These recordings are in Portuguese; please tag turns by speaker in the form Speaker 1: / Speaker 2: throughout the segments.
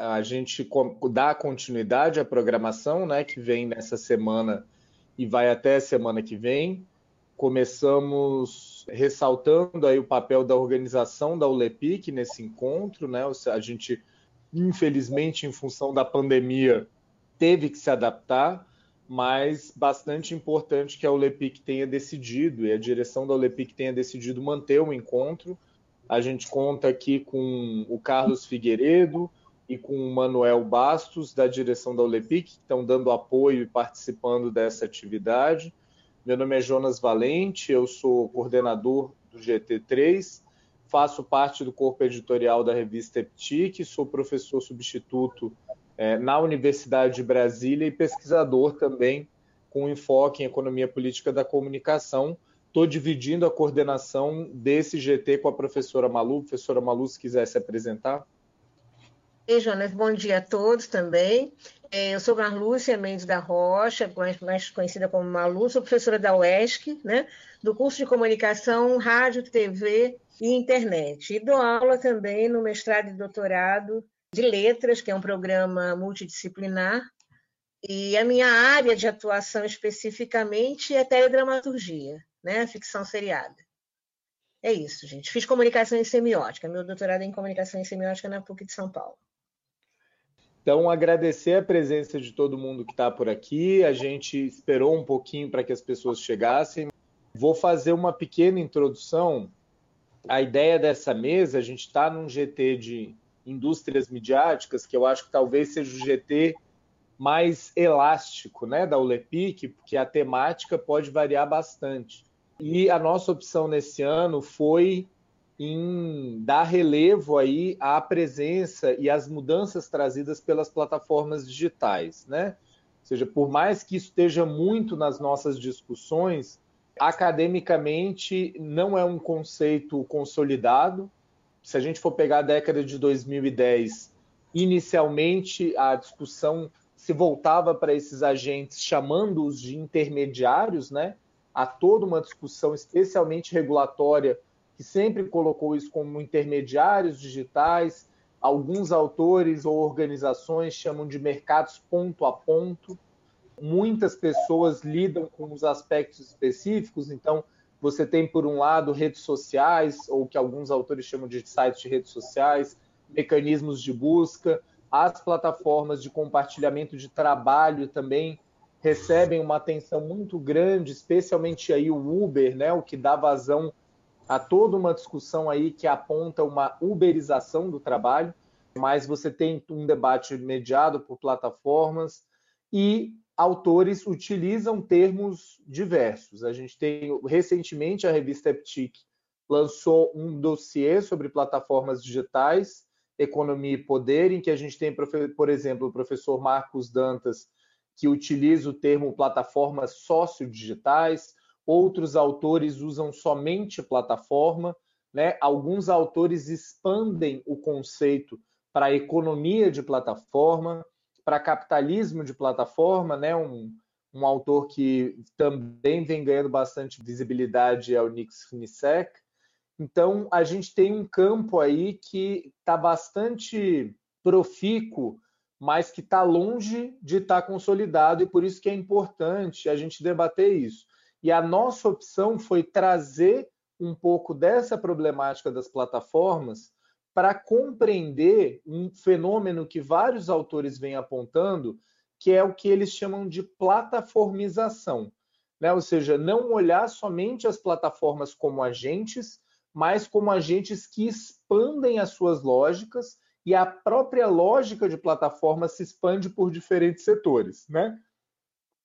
Speaker 1: a gente dá continuidade à programação, né, que vem nessa semana e vai até a semana que vem. Começamos ressaltando aí o papel da organização da ULEPIC nesse encontro, né? A gente, infelizmente, em função da pandemia, teve que se adaptar, mas bastante importante que a ULEPIC tenha decidido e a direção da ULEPIC tenha decidido manter o encontro. A gente conta aqui com o Carlos Figueiredo, e com o Manuel Bastos, da direção da ULEPIC, que estão dando apoio e participando dessa atividade. Meu nome é Jonas Valente, eu sou coordenador do GT3, faço parte do corpo editorial da revista EPTIC, sou professor substituto é, na Universidade de Brasília e pesquisador também com enfoque em economia política da comunicação. Estou dividindo a coordenação desse GT com a professora Malu. Professora Malu, se quiser se apresentar.
Speaker 2: Ei, Jonas, bom dia a todos também. É, eu sou Marlúcia Mendes da Rocha, mais conhecida como Malu, sou professora da UESC, né, do curso de Comunicação, Rádio, TV e Internet. E dou aula também no mestrado e doutorado de Letras, que é um programa multidisciplinar. E a minha área de atuação especificamente é teledramaturgia, né, ficção seriada. É isso, gente. Fiz comunicação em semiótica. Meu doutorado é em comunicação em semiótica na PUC de São Paulo.
Speaker 1: Então, agradecer a presença de todo mundo que está por aqui. A gente esperou um pouquinho para que as pessoas chegassem. Vou fazer uma pequena introdução. A ideia dessa mesa, a gente está num GT de indústrias midiáticas, que eu acho que talvez seja o GT mais elástico né, da ULEPIC, porque a temática pode variar bastante. E a nossa opção nesse ano foi em dar relevo aí à presença e às mudanças trazidas pelas plataformas digitais, né? Ou seja, por mais que isso esteja muito nas nossas discussões, academicamente não é um conceito consolidado. Se a gente for pegar a década de 2010, inicialmente a discussão se voltava para esses agentes, chamando-os de intermediários, né? Há toda uma discussão, especialmente regulatória, que sempre colocou isso como intermediários digitais. Alguns autores ou organizações chamam de mercados ponto a ponto. Muitas pessoas lidam com os aspectos específicos, então você tem, por um lado, redes sociais, ou que alguns autores chamam de sites de redes sociais, mecanismos de busca, as plataformas de compartilhamento de trabalho também recebem uma atenção muito grande, especialmente aí o Uber, né, o que dá vazão Há toda uma discussão aí que aponta uma uberização do trabalho, mas você tem um debate mediado por plataformas e autores utilizam termos diversos. A gente tem recentemente a revista Eptic lançou um dossiê sobre plataformas digitais, economia e poder, em que a gente tem, por exemplo, o professor Marcos Dantas, que utiliza o termo plataformas sociodigitais, outros autores usam somente plataforma, né? alguns autores expandem o conceito para economia de plataforma, para capitalismo de plataforma, né? um, um autor que também vem ganhando bastante visibilidade é o Nick Snisek. Então, a gente tem um campo aí que está bastante profícuo, mas que está longe de estar tá consolidado, e por isso que é importante a gente debater isso. E a nossa opção foi trazer um pouco dessa problemática das plataformas para compreender um fenômeno que vários autores vêm apontando, que é o que eles chamam de plataformização. Né? Ou seja, não olhar somente as plataformas como agentes, mas como agentes que expandem as suas lógicas e a própria lógica de plataforma se expande por diferentes setores. Né?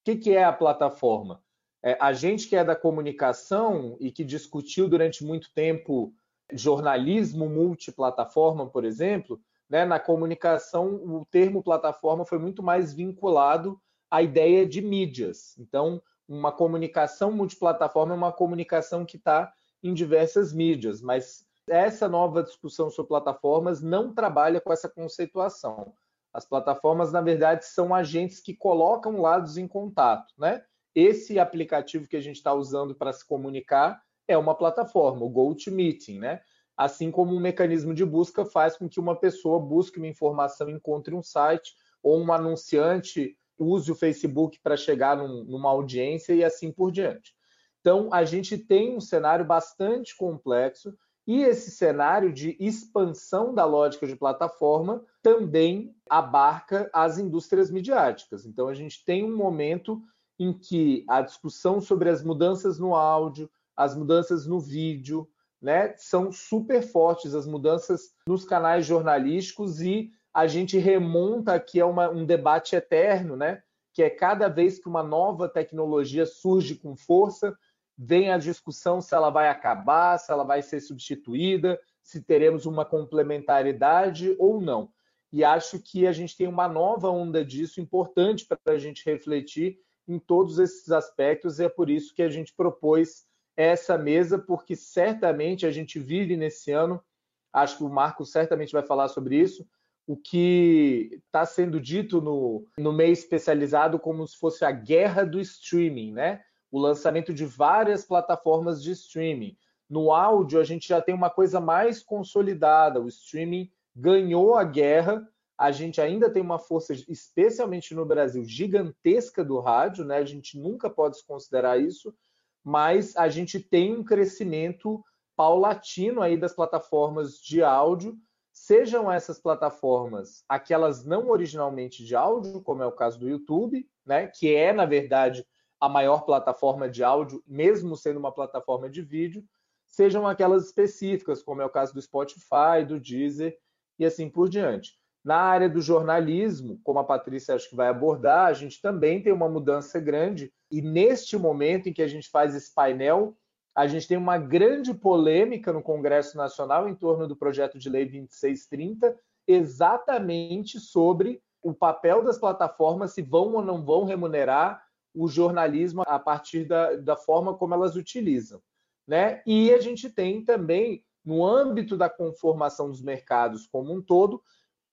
Speaker 1: O que, que é a plataforma? É, a gente que é da comunicação e que discutiu durante muito tempo jornalismo multiplataforma, por exemplo, né, na comunicação o termo plataforma foi muito mais vinculado à ideia de mídias. Então, uma comunicação multiplataforma é uma comunicação que está em diversas mídias, mas essa nova discussão sobre plataformas não trabalha com essa conceituação. As plataformas, na verdade, são agentes que colocam lados em contato, né? Esse aplicativo que a gente está usando para se comunicar é uma plataforma, o GoToMeeting, né? assim como um mecanismo de busca faz com que uma pessoa busque uma informação, encontre um site, ou um anunciante use o Facebook para chegar num, numa audiência e assim por diante. Então, a gente tem um cenário bastante complexo e esse cenário de expansão da lógica de plataforma também abarca as indústrias midiáticas. Então, a gente tem um momento em que a discussão sobre as mudanças no áudio, as mudanças no vídeo, né, são super fortes, as mudanças nos canais jornalísticos e a gente remonta aqui a uma, um debate eterno, né, que é cada vez que uma nova tecnologia surge com força, vem a discussão se ela vai acabar, se ela vai ser substituída, se teremos uma complementaridade ou não. E acho que a gente tem uma nova onda disso importante para a gente refletir em todos esses aspectos, e é por isso que a gente propôs essa mesa, porque certamente a gente vive nesse ano, acho que o Marco certamente vai falar sobre isso, o que está sendo dito no, no meio especializado como se fosse a guerra do streaming, né? O lançamento de várias plataformas de streaming. No áudio, a gente já tem uma coisa mais consolidada. O streaming ganhou a guerra. A gente ainda tem uma força, especialmente no Brasil, gigantesca do rádio, né? A gente nunca pode considerar isso, mas a gente tem um crescimento paulatino aí das plataformas de áudio, sejam essas plataformas aquelas não originalmente de áudio, como é o caso do YouTube, né, que é na verdade a maior plataforma de áudio, mesmo sendo uma plataforma de vídeo, sejam aquelas específicas, como é o caso do Spotify, do Deezer e assim por diante. Na área do jornalismo, como a Patrícia acho que vai abordar, a gente também tem uma mudança grande. E neste momento em que a gente faz esse painel, a gente tem uma grande polêmica no Congresso Nacional em torno do projeto de lei 2630, exatamente sobre o papel das plataformas, se vão ou não vão remunerar o jornalismo a partir da, da forma como elas utilizam. Né? E a gente tem também, no âmbito da conformação dos mercados como um todo,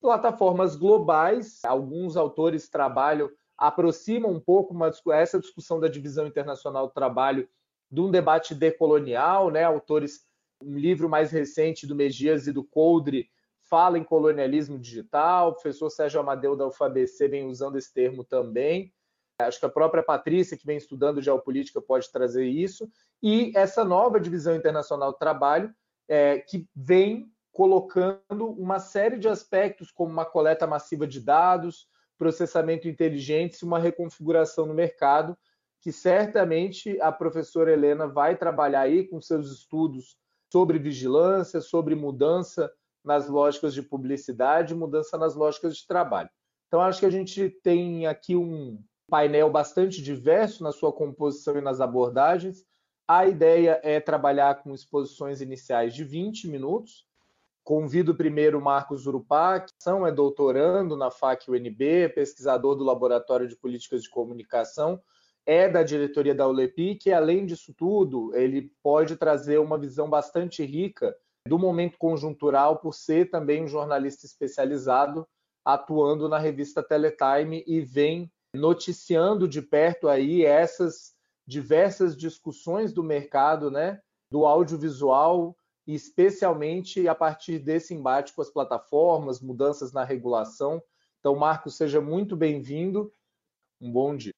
Speaker 1: plataformas globais. Alguns autores trabalham, aproximam um pouco uma, essa discussão da divisão internacional do trabalho de um debate decolonial, né? Autores, um livro mais recente do Megias e do Coldre fala em colonialismo digital. O professor Sérgio Amadeu da UFABC vem usando esse termo também. Acho que a própria Patrícia, que vem estudando geopolítica, pode trazer isso. E essa nova divisão internacional do trabalho, é, que vem colocando uma série de aspectos, como uma coleta massiva de dados, processamento inteligente e uma reconfiguração no mercado, que certamente a professora Helena vai trabalhar aí com seus estudos sobre vigilância, sobre mudança nas lógicas de publicidade, mudança nas lógicas de trabalho. Então, acho que a gente tem aqui um painel bastante diverso na sua composição e nas abordagens. A ideia é trabalhar com exposições iniciais de 20 minutos, Convido primeiro o Marcos Urupá, que é doutorando na FAC-UNB, pesquisador do Laboratório de Políticas de Comunicação, é da diretoria da ULEPI, que além disso tudo, ele pode trazer uma visão bastante rica do momento conjuntural, por ser também um jornalista especializado, atuando na revista Teletime e vem noticiando de perto aí essas diversas discussões do mercado, né, do audiovisual, especialmente a partir desse embate com as plataformas, mudanças na regulação. Então, Marcos, seja muito bem-vindo. Um bom dia.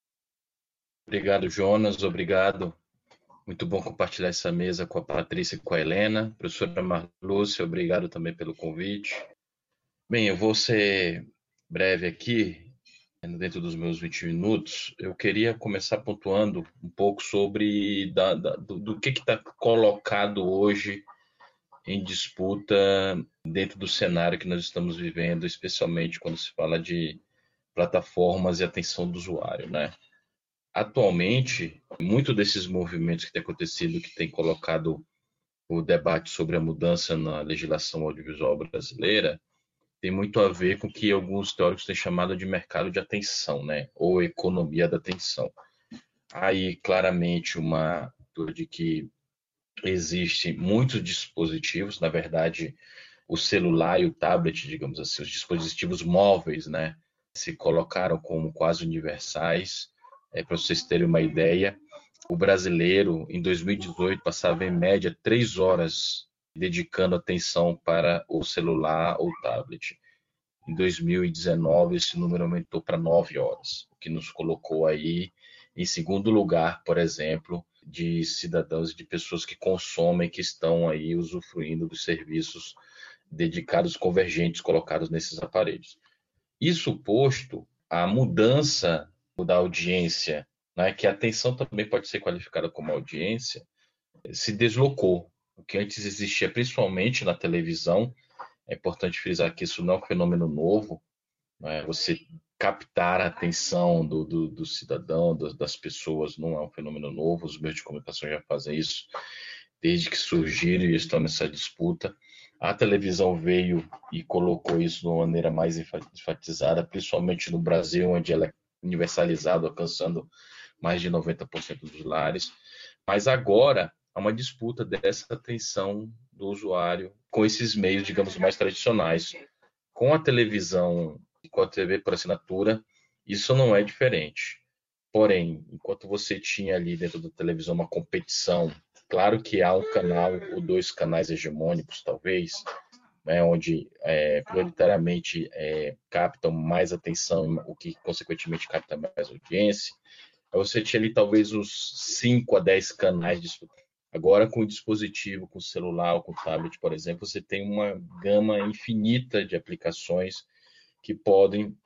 Speaker 3: Obrigado, Jonas. Obrigado. Muito bom compartilhar essa mesa com a Patrícia e com a Helena. Professora Marlúcia, obrigado também pelo convite. Bem, eu vou ser breve aqui, dentro dos meus 20 minutos. Eu queria começar pontuando um pouco sobre da, da, do, do que está colocado hoje em disputa dentro do cenário que nós estamos vivendo, especialmente quando se fala de plataformas e atenção do usuário, né? Atualmente, muito desses movimentos que têm acontecido, que têm colocado o debate sobre a mudança na legislação audiovisual brasileira, tem muito a ver com o que alguns teóricos têm chamado de mercado de atenção, né? Ou economia da atenção. Aí, claramente, uma de que existem muitos dispositivos, na verdade, o celular e o tablet, digamos assim, os dispositivos móveis, né, se colocaram como quase universais. É, Para vocês terem uma ideia, o brasileiro, em 2018, passava em média três horas dedicando atenção para o celular ou tablet. Em 2019, esse número aumentou para 9 horas, o que nos colocou aí em segundo lugar, por exemplo, de cidadãos e de pessoas que consomem, que estão aí usufruindo dos serviços dedicados convergentes colocados nesses aparelhos. Isso posto, a mudança da audiência, né, que a atenção também pode ser qualificada como audiência, se deslocou. O que antes existia principalmente na televisão, é importante frisar que isso não é um fenômeno novo, né, você captar a atenção do, do, do cidadão, das, das, pessoas, não é um fenômeno novo, os meios de comunicação já fazem isso desde que surgiram e estão nessa disputa. A televisão veio e colocou isso de uma maneira mais enfatizada, principalmente no Brasil, onde ela é universalizada, alcançando mais de 90% dos lares. Mas agora há uma disputa dessa atenção do usuário com esses meios, digamos, mais tradicionais. Com a televisão com a TV por assinatura, isso não é diferente. Porém, enquanto você tinha ali dentro da televisão uma competição Claro que há um canal ou dois canais hegemônicos, talvez, né, onde é, prioritariamente é, captam mais atenção, o que consequentemente capta mais audiência. Você tinha ali talvez uns 5 a 10 canais disputados. Agora, com o dispositivo, com o celular ou com o tablet, por exemplo, você tem uma gama infinita de aplicações que podem,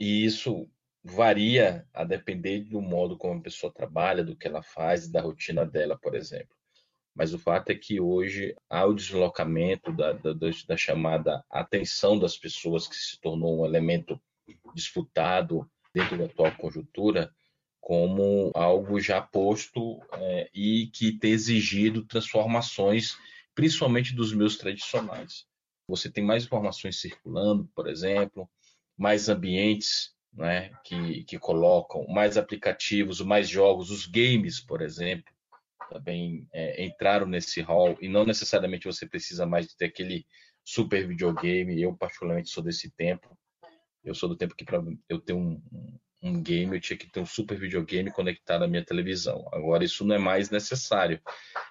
Speaker 3: e isso varia a depender do modo como a pessoa trabalha, do que ela faz, da rotina dela, por exemplo. Mas o fato é que hoje há o deslocamento da, da, da chamada atenção das pessoas, que se tornou um elemento disputado dentro da atual conjuntura, como algo já posto é, e que tem exigido transformações, principalmente dos meios tradicionais. Você tem mais informações circulando, por exemplo, mais ambientes né, que, que colocam mais aplicativos, mais jogos, os games, por exemplo, também é, entraram nesse hall e não necessariamente você precisa mais de ter aquele super videogame. Eu particularmente sou desse tempo. Eu sou do tempo que para eu ter um, um game eu tinha que ter um super videogame conectado à minha televisão. Agora isso não é mais necessário.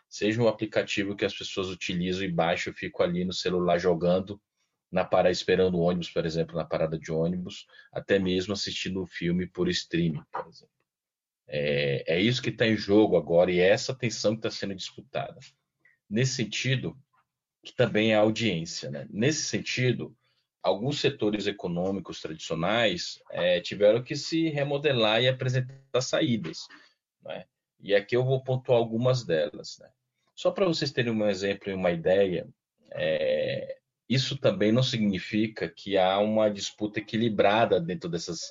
Speaker 3: Seja um aplicativo que as pessoas utilizam e baixam, eu fico ali no celular jogando na parada esperando o ônibus, por exemplo, na parada de ônibus, até mesmo assistindo um filme por streaming, por exemplo. É, é isso que está em jogo agora e é essa tensão que está sendo disputada. Nesse sentido, que também é a audiência. Né? Nesse sentido, alguns setores econômicos tradicionais é, tiveram que se remodelar e apresentar saídas. Né? E aqui eu vou pontuar algumas delas. Né? Só para vocês terem um exemplo e uma ideia, é, isso também não significa que há uma disputa equilibrada dentro dessas,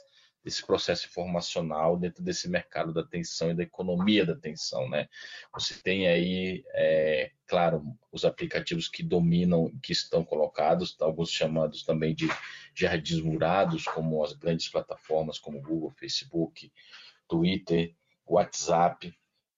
Speaker 3: desse processo informacional, dentro desse mercado da atenção e da economia da atenção, né? Você tem aí, é, claro, os aplicativos que dominam, que estão colocados, alguns chamados também de jardins murados, como as grandes plataformas como Google, Facebook, Twitter, WhatsApp,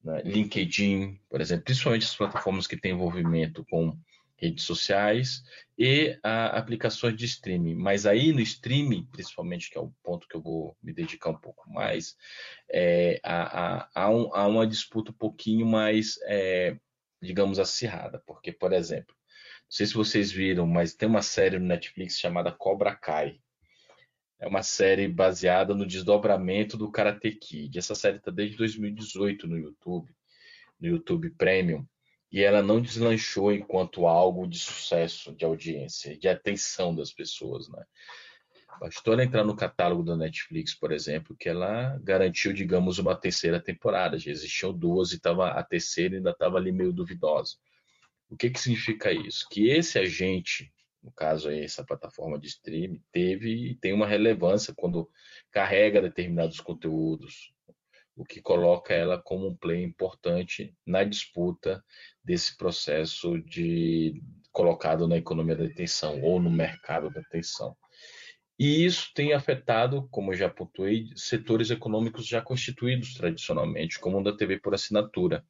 Speaker 3: né? LinkedIn, por exemplo, principalmente as plataformas que têm envolvimento com redes sociais e a, aplicações de streaming. Mas aí no streaming, principalmente, que é o ponto que eu vou me dedicar um pouco mais, é, há, há, um, há, uma disputa um pouquinho mais, é, digamos, acirrada. Porque, por exemplo, não sei se vocês viram, mas tem uma série no Netflix chamada Cobra Kai. É uma série baseada no desdobramento do Karate Kid. Essa série está desde 2018 no YouTube, no YouTube Premium e ela não deslanchou enquanto algo de sucesso, de audiência, de atenção das pessoas, né? Bastou ela entrar no catálogo da Netflix, por exemplo, que ela garantiu, digamos, uma terceira temporada. Já existiam duas e tava, a terceira ainda estava ali meio duvidosa. O que, que significa isso? Que esse agente, no caso aí, essa plataforma de streaming, teve e tem uma relevância quando carrega determinados conteúdos, o que coloca ela como um player importante na disputa desse processo de colocado na economia da atenção ou no mercado da atenção. E isso tem afetado, como já pontuei, setores econômicos já constituídos tradicionalmente, como o da TV por assinatura.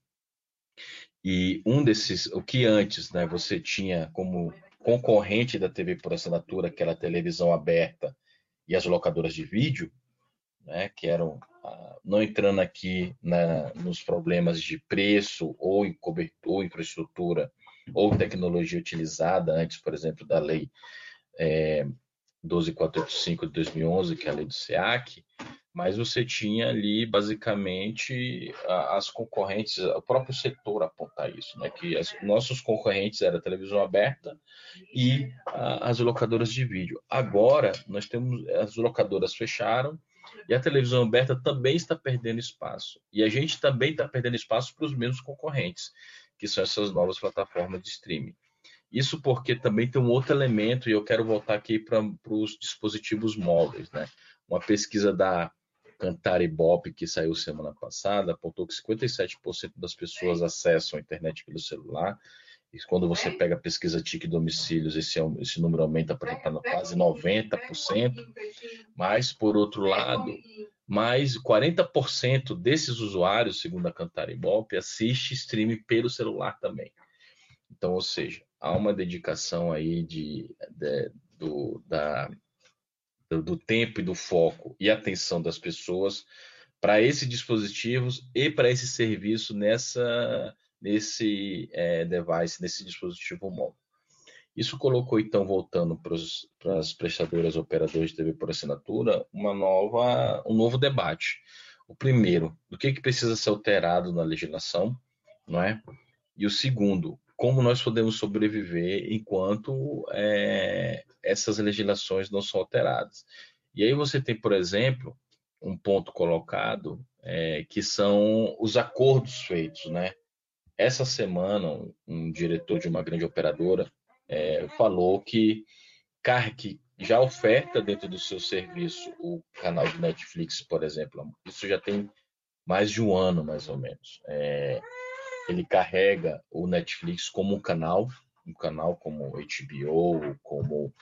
Speaker 3: E um desses, o que antes né, você tinha como concorrente da TV por assinatura, aquela televisão aberta e as locadoras de vídeo, né, que eram não entrando aqui na, nos problemas de preço ou em cobertura, infraestrutura ou tecnologia utilizada antes, por exemplo, da lei é, 12485 de 2011, que é a lei do SEAC, mas você tinha ali basicamente as concorrentes, o próprio setor apontar isso, né? que as, nossos concorrentes eram a televisão aberta e a, as locadoras de vídeo. Agora nós temos as locadoras fecharam e a televisão aberta também está perdendo espaço e a gente também está perdendo espaço para os mesmos concorrentes, que são essas novas plataformas de streaming. Isso porque também tem um outro elemento, e eu quero voltar aqui para os dispositivos móveis. Né? Uma pesquisa da Cantar Ibope, que saiu semana passada, apontou que 57% das pessoas acessam a internet pelo celular. E quando você pega a pesquisa TIC domicílios, esse, esse número aumenta para quase 90%. Mas, por outro lado, mais 40% desses usuários, segundo a Cantar Ibope, assiste streaming pelo celular também. Então, ou seja, há uma dedicação aí de, de do, da, do, do tempo e do foco e atenção das pessoas para esses dispositivos e para esse serviço nessa nesse é, device, nesse dispositivo móvel. Isso colocou, então, voltando para, as prestadoras operadoras de TV por assinatura, uma nova, um novo debate. O primeiro, do que, que precisa ser alterado na legislação, não é? E o segundo, como nós podemos sobreviver enquanto é, essas legislações não são alteradas. E aí você tem, por exemplo, um ponto colocado é, que são os acordos feitos, né? Essa semana, um, um diretor de uma grande operadora é, falou que, que já oferta dentro do seu serviço o canal de Netflix, por exemplo. Isso já tem mais de um ano, mais ou menos. É, ele carrega o Netflix como um canal, um canal como HBO, como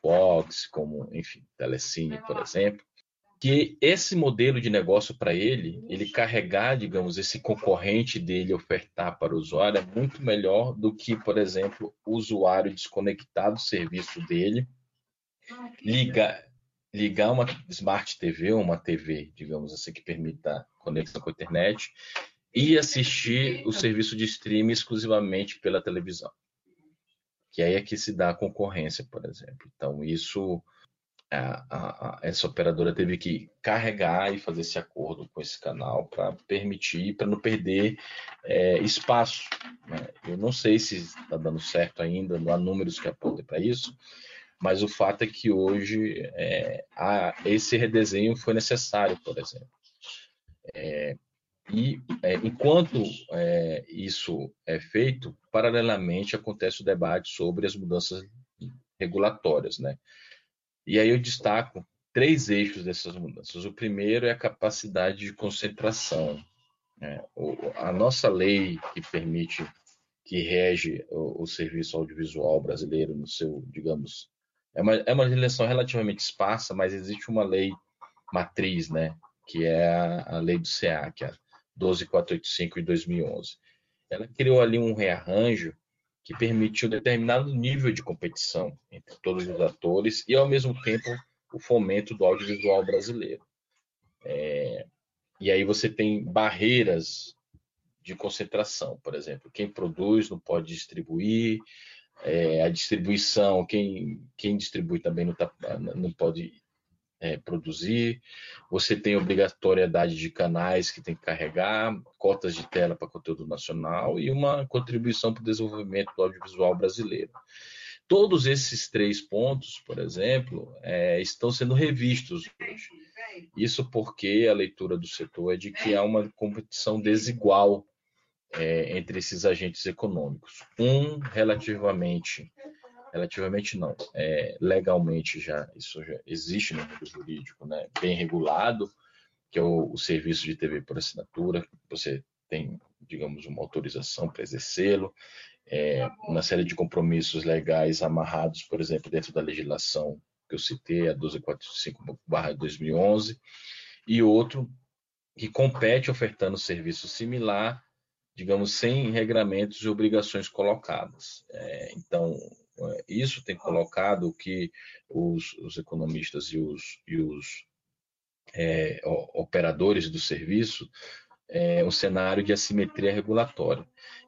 Speaker 3: Fox, como, enfim, Telecine, por exemplo, que esse modelo de negócio para ele, ele carregar, digamos, esse concorrente dele ofertar para o usuário é muito melhor do que, por exemplo, o usuário desconectar do serviço dele, ligar, ligar uma Smart TV, uma TV, digamos assim, que permita conexão com a internet, e assistir o serviço de streaming exclusivamente pela televisão. Que aí é que se dá a concorrência, por exemplo. Então, isso, a, a, a, essa operadora teve que carregar e fazer esse acordo com esse canal para permitir, para não perder é, espaço. Né? Eu não sei se está dando certo ainda, não há números que apontem para isso, mas o fato é que hoje é, esse redesenho foi necessário, por exemplo. É, e é, enquanto é, isso é feito, paralelamente acontece o debate sobre as mudanças regulatórias, né? E aí eu destaco três eixos dessas mudanças. O primeiro é a capacidade de concentração. Né? O, a nossa lei que permite, que rege o, o, serviço audiovisual brasileiro no seu, digamos, é uma, é uma legislação relativamente esparsa, mas existe uma lei matriz, né? Que é a, a lei do SEAC, a 12485 de 2011. Ela criou ali um rearranjo que permitiu determinado nível de competição entre todos os atores e, ao mesmo tempo, o fomento do audiovisual brasileiro. É, e aí você tem barreiras de concentração, por exemplo, quem produz não pode distribuir, é, a distribuição, quem, quem distribui também não, tá, não pode é, produzir, você tem obrigatoriedade de canais que tem que carregar, cotas de tela para conteúdo nacional e uma contribuição para o desenvolvimento do audiovisual brasileiro. Todos esses três pontos, por exemplo, é, estão sendo revistos hoje. Isso porque a leitura do setor é de que há uma competição desigual é, entre esses agentes econômicos. Um relativamente relativamente não, é, legalmente já isso já existe no mundo jurídico, né, bem regulado, que é o, o, serviço de TV por assinatura, você tem, digamos, uma autorização para exercê-lo, é, uma série de compromissos legais amarrados, por exemplo, dentro da legislação que eu citei, a 1245/2011, e outro que compete ofertando serviço similar, digamos, sem regramentos e obrigações colocadas. É, então, isso tem colocado que os, os economistas e os, e os é, operadores do serviço é, um cenário de assimetria regulatória.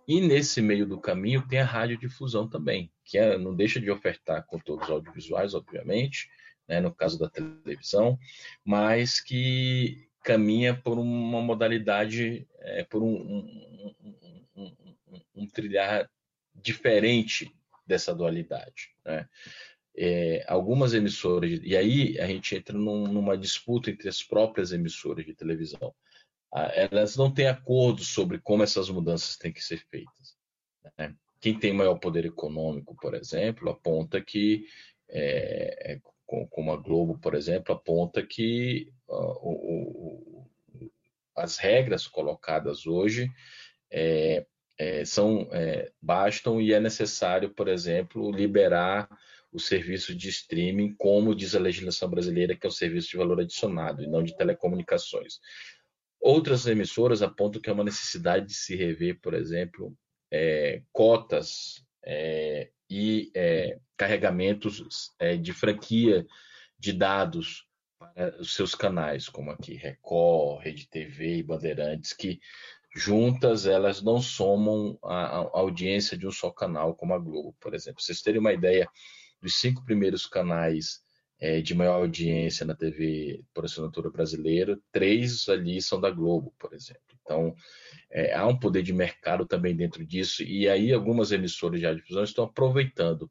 Speaker 3: E nesse meio do caminho tem a radiodifusão também, que é, não deixa de ofertar conteúdos audiovisuais, obviamente, né, no caso da televisão, mas que caminha por uma modalidade, é, por um, um, um, um, trilhar diferente dessa dualidade. Né? É, algumas emissoras, e aí a gente entra num, numa disputa entre as próprias emissoras de televisão. Ah, elas não têm acordo sobre como essas mudanças têm que ser feitas. Né? Quem tem maior poder econômico, por exemplo, aponta que, é, é como a Globo, por exemplo, aponta que uh, o, o, as regras colocadas hoje é, é, são é, bastam e é necessário, por exemplo, liberar o serviço de streaming, como diz a legislação brasileira, que é o serviço de valor adicionado e não de telecomunicações. Outras emissoras apontam que é uma necessidade de se rever, por exemplo, é, cotas é, e é, carregamentos é, de franquia de dados para os seus canais, como aqui Record, Rede TV e Bandeirantes, que juntas elas não somam a, a audiência de um só canal, como a Globo, por exemplo. vocês terem uma ideia dos cinco primeiros canais é, de maior audiência na TV por assinatura brasileira, três ali são da Globo, por exemplo. Então, é, há um poder de mercado também dentro disso, e aí algumas emissoras de difusão estão aproveitando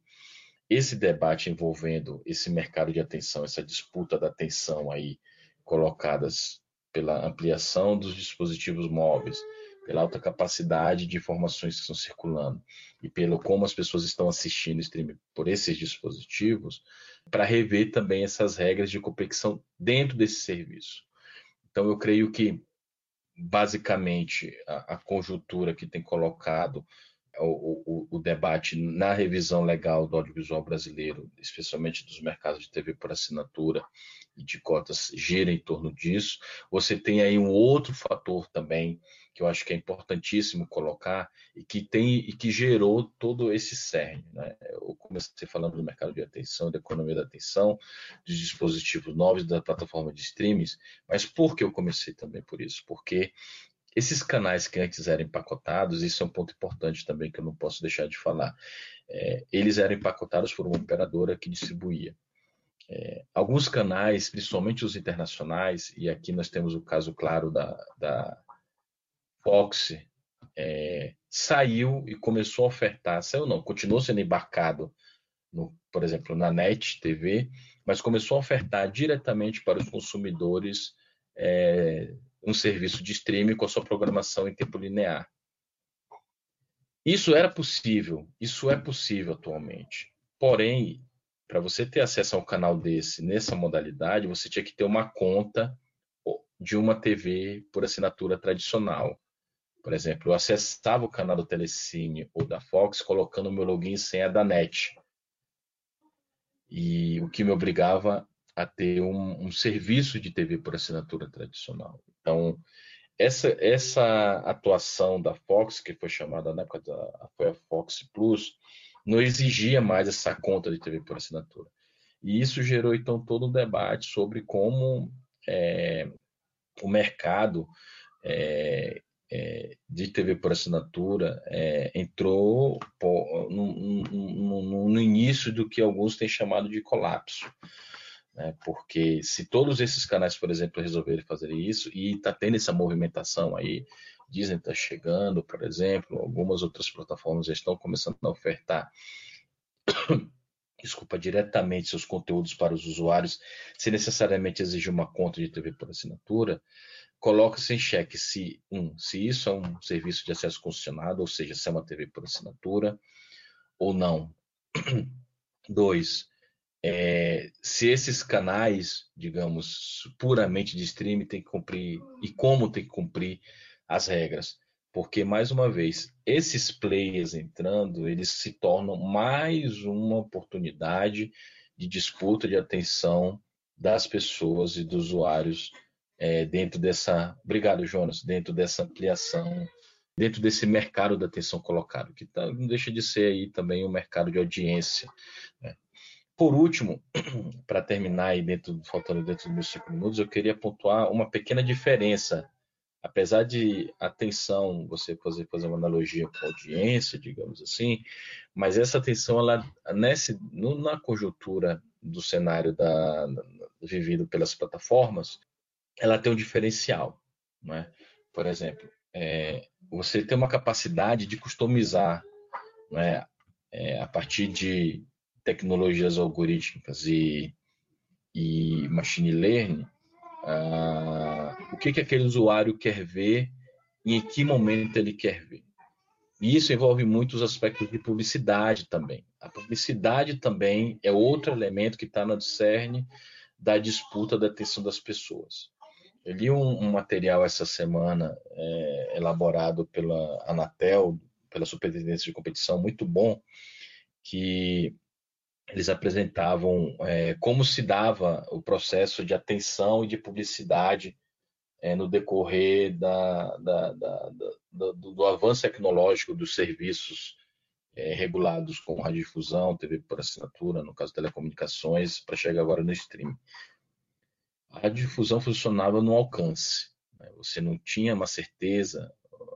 Speaker 3: esse debate envolvendo esse mercado de atenção, essa disputa da atenção aí colocadas pela ampliação dos dispositivos móveis, pela alta capacidade de informações que estão circulando e pelo como as pessoas estão assistindo streaming por esses dispositivos, para rever também essas regras de competição dentro desse serviço. Então, eu creio que, basicamente, a, a conjuntura que tem colocado o, o, o, debate na revisão legal do audiovisual brasileiro, especialmente dos mercados de TV por assinatura de cotas, gira em torno disso. Você tem aí um outro fator também que eu acho que é importantíssimo colocar e que tem e que gerou todo esse cerne. Né? Eu comecei falando do mercado de atenção, da economia da atenção, dos dispositivos novos da plataforma de streams, mas por que eu comecei também por isso? Porque esses canais que antes eram empacotados, isso é um ponto importante também que eu não posso deixar de falar. É, eles eram empacotados por uma operadora que distribuía. É, alguns canais, principalmente os internacionais, e aqui nós temos o caso claro da, da Fox é, saiu e começou a ofertar, saiu não, continuou sendo embarcado, no, por exemplo, na NET TV, mas começou a ofertar diretamente para os consumidores é, um serviço de streaming com a sua programação em tempo linear. Isso era possível, isso é possível atualmente. Porém, para você ter acesso a um canal desse, nessa modalidade, você tinha que ter uma conta de uma TV por assinatura tradicional. Por exemplo, eu acessava o canal do Telecine ou da Fox colocando o meu login e senha da NET. E o que me obrigava a ter um, um serviço de TV por assinatura tradicional. Então, essa, essa atuação da Fox, que foi chamada na época da foi a Fox Plus, não exigia mais essa conta de TV por assinatura. E isso gerou então todo um debate sobre como é, o mercado é, é, de TV por assinatura é, entrou pô, no, no, no, início do que alguns têm chamado de colapso. Né? Porque se todos esses canais, por exemplo, resolverem fazer isso, e está tendo essa movimentação aí, Disney está chegando, por exemplo, algumas outras plataformas já estão começando a ofertar desculpa, diretamente seus conteúdos para os usuários, sem necessariamente exigir uma conta de TV por assinatura, coloca-se em xeque se, um, se isso é um serviço de acesso condicionado, ou seja, se é uma TV por assinatura ou não. Dois, é, se esses canais, digamos, puramente de streaming tem que cumprir e como tem que cumprir as regras. Porque, mais uma vez, esses players entrando, eles se tornam mais uma oportunidade de disputa de atenção das pessoas e dos usuários é, dentro dessa. Obrigado, Jonas, dentro dessa ampliação, dentro desse mercado da atenção colocado, que tá, não deixa de ser aí também um mercado de audiência. Né? Por último, para terminar aí dentro, faltando dentro dos meus cinco minutos, eu queria pontuar uma pequena diferença apesar de atenção, você fazer, fazer uma analogia com a audiência, digamos assim, mas essa atenção, ela, nesse, no, na conjuntura do cenário da, da, vivido pelas plataformas, ela tem um diferencial. Né? Por exemplo, é, você tem uma capacidade de customizar né, é, a partir de tecnologias algorítmicas e, e machine learning, ah, o que, que aquele usuário quer ver e em que momento ele quer ver. E isso envolve muitos aspectos de publicidade também. A publicidade também é outro elemento que está no cerne da disputa da atenção das pessoas. Eu li um, um material essa semana é, elaborado pela Anatel, pela Superintendência de Competição, muito bom, que eles apresentavam é, como se dava o processo de atenção e de publicidade é, no decorrer da, da, da, do, do, avanço tecnológico dos serviços é, regulados com radiodifusão, TV por assinatura, no caso telecomunicações, para chegar agora no streaming. A radiodifusão funcionava no alcance. Né? Você não tinha uma certeza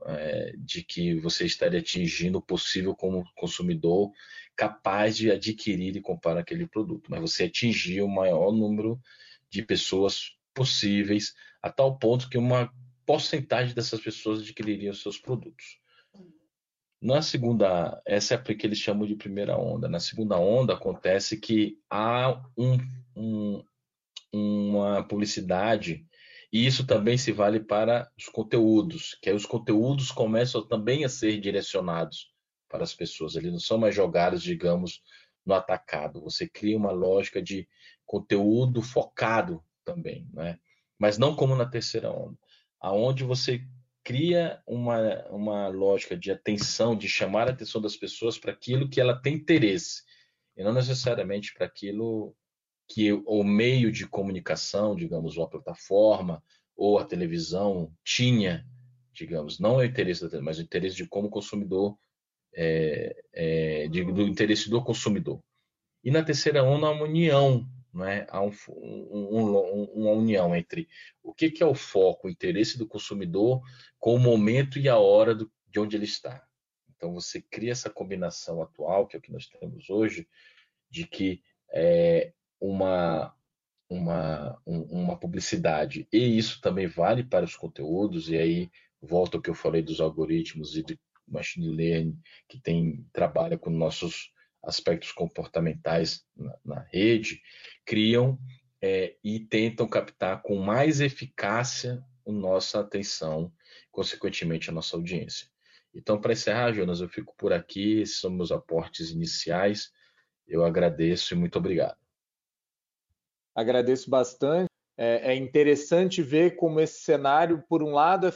Speaker 3: é, de que você estaria atingindo o possível como consumidor capaz de adquirir e comprar aquele produto, mas você atingia o maior número de pessoas possíveis, a tal ponto que uma porcentagem dessas pessoas adquiririam seus produtos. Na segunda, essa é a que eles chamam de primeira onda. Na segunda onda acontece que há um, um, uma publicidade e isso também se vale para os conteúdos, que aí os conteúdos começam também a ser direcionados para as pessoas. Eles não são mais jogados, digamos, no atacado. Você cria uma lógica de conteúdo focado também, né? mas não como na terceira onda, aonde você cria uma, uma lógica de atenção, de chamar a atenção das pessoas para aquilo que ela tem interesse, e não necessariamente para aquilo que o meio de comunicação, digamos, a plataforma ou a televisão tinha, digamos, não é o interesse da televisão, mas o interesse de como o consumidor, é, é, de, do interesse do consumidor. E na terceira onda, uma união, né? há um, um, uma união entre o que, que, é o foco, o interesse do consumidor com o momento e a hora do, de onde ele está. Então, você cria essa combinação atual, que é o que nós temos hoje, de que é, uma, uma, uma publicidade. E isso também vale para os conteúdos, e aí volta ao que eu falei dos algoritmos e de machine learning, que tem, trabalha com nossos aspectos comportamentais na, na rede, criam é, e tentam captar com mais eficácia a nossa atenção, consequentemente a nossa audiência. Então, para encerrar, Jonas, eu fico por aqui, esses são meus aportes iniciais. Eu agradeço e muito obrigado
Speaker 1: agradeço bastante. É, é, interessante ver como esse cenário, por um lado, é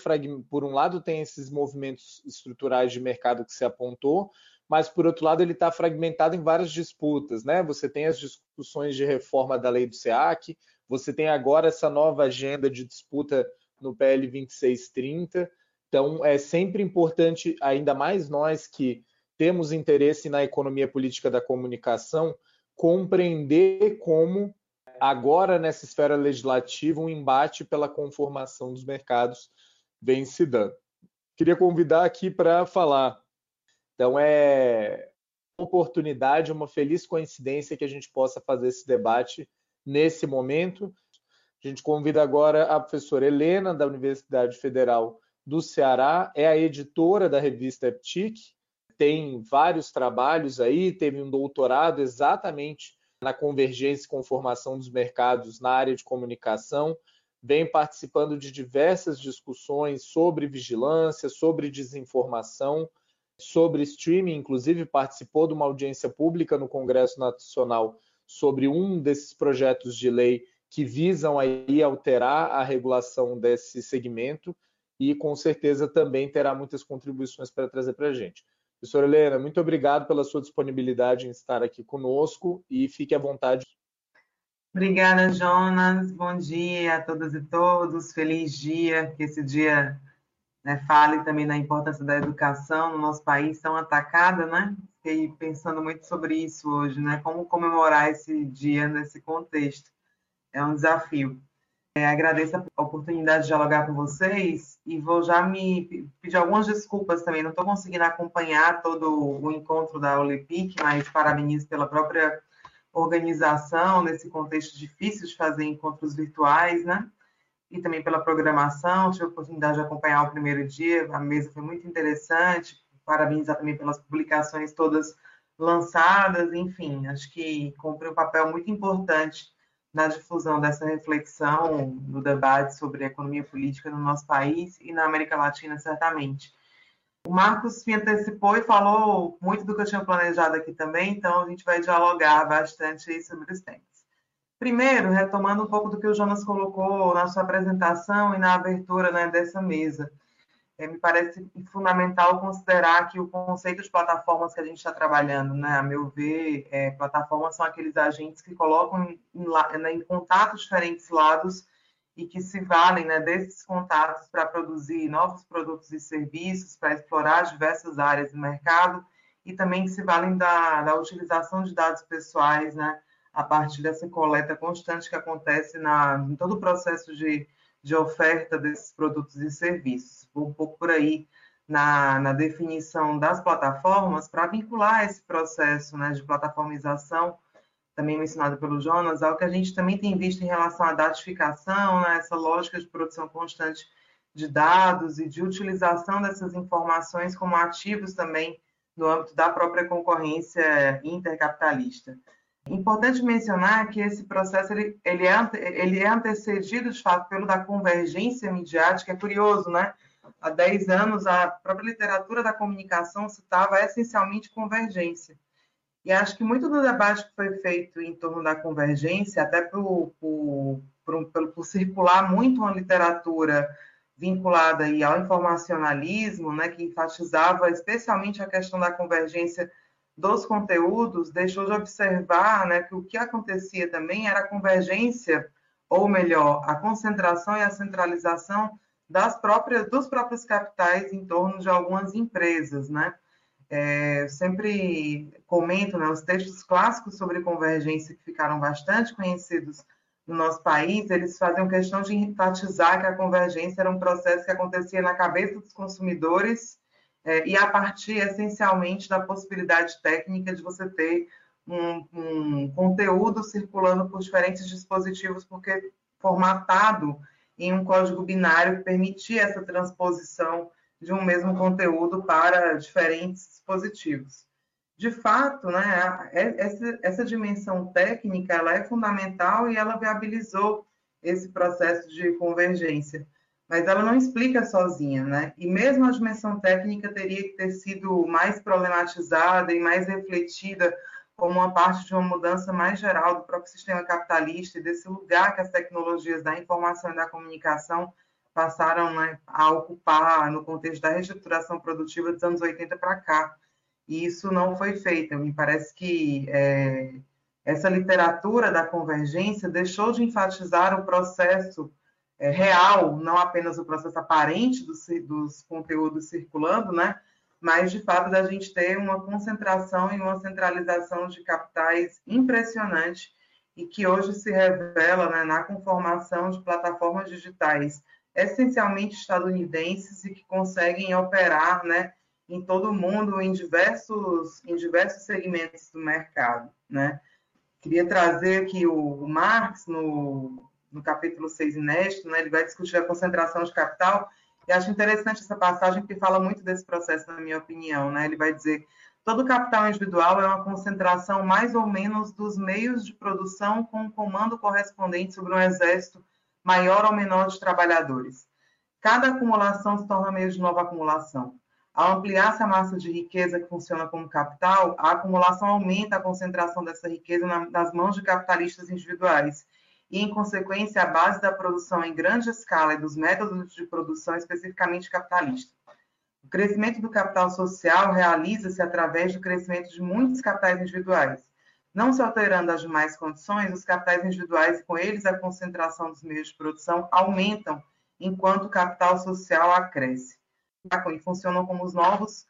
Speaker 1: por um lado tem esses movimentos estruturais de mercado que se apontou, mas por outro lado ele está fragmentado em várias disputas, né? Você tem as discussões de reforma da lei do SEAC, você tem agora essa nova agenda de disputa no PL 2630. Então é sempre importante, ainda mais nós que temos interesse na economia política da comunicação, compreender como agora nessa esfera legislativa, um embate pela conformação dos mercados vem se dando. Queria convidar aqui para falar. Então, é uma oportunidade, uma feliz coincidência que a gente possa fazer esse debate nesse momento. A gente convida agora a professora Helena, da Universidade Federal do Ceará, é a editora da revista Eptic, tem vários trabalhos aí, teve um doutorado exatamente na convergência e conformação dos mercados na área de comunicação, vem participando de diversas discussões sobre vigilância, sobre desinformação, sobre streaming, inclusive participou de uma audiência pública no Congresso Nacional sobre um desses projetos de lei que visam aí alterar a regulação desse segmento e com certeza também terá muitas contribuições para trazer para a gente. Professora Helena, muito obrigado pela sua disponibilidade em estar aqui conosco e fique à vontade.
Speaker 4: Obrigada, Jonas. Bom dia a todas e todos. Feliz dia. Que esse dia né, fale também da importância da educação no nosso país tão atacada, né? Fiquei pensando muito sobre isso hoje, né? Como comemorar esse dia nesse contexto. É um desafio. É, agradeço a oportunidade de dialogar com vocês e vou já me pedir algumas desculpas também. Não estou conseguindo acompanhar todo o encontro da Olepic, mas parabenizo pela própria organização nesse contexto difícil de fazer encontros virtuais, né? E também pela programação. Tive a oportunidade de acompanhar o primeiro dia, a mesa foi muito interessante. Parabenizar também pelas publicações todas lançadas, enfim, acho que cumpre um papel muito importante na difusão dessa reflexão, no debate sobre economia política no nosso país e na América Latina, certamente. O Marcos me antecipou e falou muito do que eu tinha planejado aqui também, então a gente vai dialogar bastante sobre os temas. Primeiro, retomando um pouco do que o Jonas colocou na sua apresentação e na abertura né, dessa mesa. É, me parece fundamental considerar que o conceito de plataformas que a gente está trabalhando, né, a meu ver, é, plataformas são aqueles agentes que colocam em, em, né, em contato diferentes lados e que se valem né, desses contatos para produzir novos produtos e serviços, para explorar diversas áreas do mercado e também que se valem da, da utilização de dados pessoais, né, a partir dessa coleta constante que acontece na, em todo o processo de de oferta desses produtos e serviços. Um pouco por aí na, na definição das plataformas para vincular esse processo né, de plataformização, também mencionado pelo Jonas, ao que a gente também tem visto em relação à datificação, né, essa lógica de produção constante de dados e de utilização dessas informações como ativos também no âmbito da própria concorrência intercapitalista. Importante mencionar que esse processo ele, ele, é, ele é antecedido, de fato, pelo da convergência midiática. É curioso, né? Há 10 anos, a própria literatura da comunicação citava essencialmente convergência. E acho que muito do debate que foi feito em torno da convergência, até por, por, por, por circular muito uma literatura vinculada aí ao informacionalismo, né, que enfatizava especialmente a questão da convergência dos conteúdos, deixou de observar né, que o que acontecia também era a convergência, ou melhor, a concentração e a centralização das próprias, dos próprios capitais em torno de algumas empresas, né? É, sempre comento né, os textos clássicos sobre convergência que ficaram bastante conhecidos no nosso país, eles faziam questão de enfatizar que a convergência era um processo que acontecia na cabeça dos consumidores é, e a partir essencialmente da possibilidade técnica de você ter um, um, conteúdo circulando por diferentes dispositivos, porque formatado em um código binário permitia essa transposição de um mesmo conteúdo para diferentes dispositivos. De fato, né, essa, essa dimensão técnica ela é fundamental e ela viabilizou esse processo de convergência mas ela não explica sozinha, né? E mesmo a dimensão técnica teria que ter sido mais problematizada e mais refletida como uma parte de uma mudança mais geral do próprio sistema capitalista e desse lugar que as tecnologias da informação e da comunicação passaram né, a ocupar no contexto da reestruturação produtiva dos anos 80 para cá. E isso não foi feito. Me parece que é, essa literatura da convergência deixou de enfatizar o processo é, real, não apenas o processo aparente dos, dos conteúdos circulando, né? mas de fato da gente ter uma concentração e uma centralização de capitais impressionante e que hoje se revela né, na conformação de plataformas digitais essencialmente estadunidenses e que conseguem operar né, em todo o mundo em diversos, em diversos segmentos do mercado. Né? Queria trazer aqui o Marx, no no capítulo 6 inédito, né, ele vai discutir a concentração de capital, e acho interessante essa passagem, porque fala muito desse processo, na minha opinião. Né? Ele vai dizer: todo capital individual é uma concentração mais ou menos dos meios de produção com um comando correspondente sobre um exército maior ou menor de trabalhadores. Cada acumulação se torna meio de nova acumulação. Ao ampliar-se a massa de riqueza que funciona como capital, a acumulação aumenta a concentração dessa riqueza nas mãos de capitalistas individuais e, em consequência, a base da produção em grande escala e dos métodos de produção especificamente capitalista. O crescimento do capital social realiza-se através do crescimento de muitos capitais individuais. Não se alterando as demais condições, os capitais individuais com eles a concentração dos meios de produção aumentam, enquanto o capital social acresce. E funcionam como os novos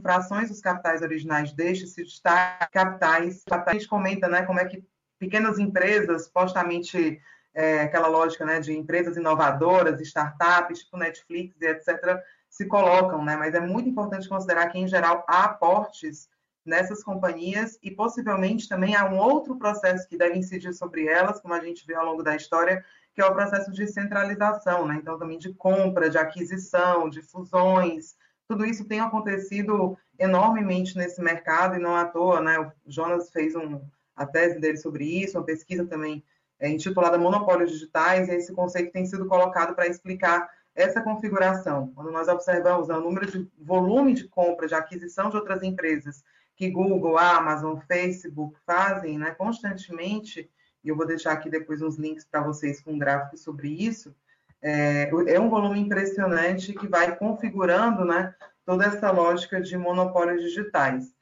Speaker 4: frações dos capitais originais deixam-se destacar capitais. A gente comenta né, como é que pequenas empresas postamente é, aquela lógica né, de empresas inovadoras, startups, tipo Netflix e etc., se colocam, né? Mas é muito importante considerar que, em geral, há aportes nessas companhias e possivelmente também há um outro processo que deve incidir sobre elas, como a gente vê ao longo da história, que é o processo de centralização, né? Então, também de compra, de aquisição, de fusões, tudo isso tem acontecido enormemente nesse mercado e não à toa, né? O Jonas fez um, a tese dele sobre isso, uma pesquisa também é, intitulada Monopólios Digitais, e esse conceito tem sido colocado para explicar essa configuração. Quando nós observamos né, o número de volume de compra, de aquisição de outras empresas que Google, Amazon, Facebook fazem né, constantemente, e eu vou deixar aqui depois uns links para vocês com um gráfico sobre isso, é, é, um volume impressionante que vai configurando né, toda essa lógica de monopólios digitais,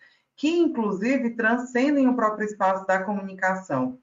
Speaker 4: que inclusive transcendem o próprio espaço da comunicação.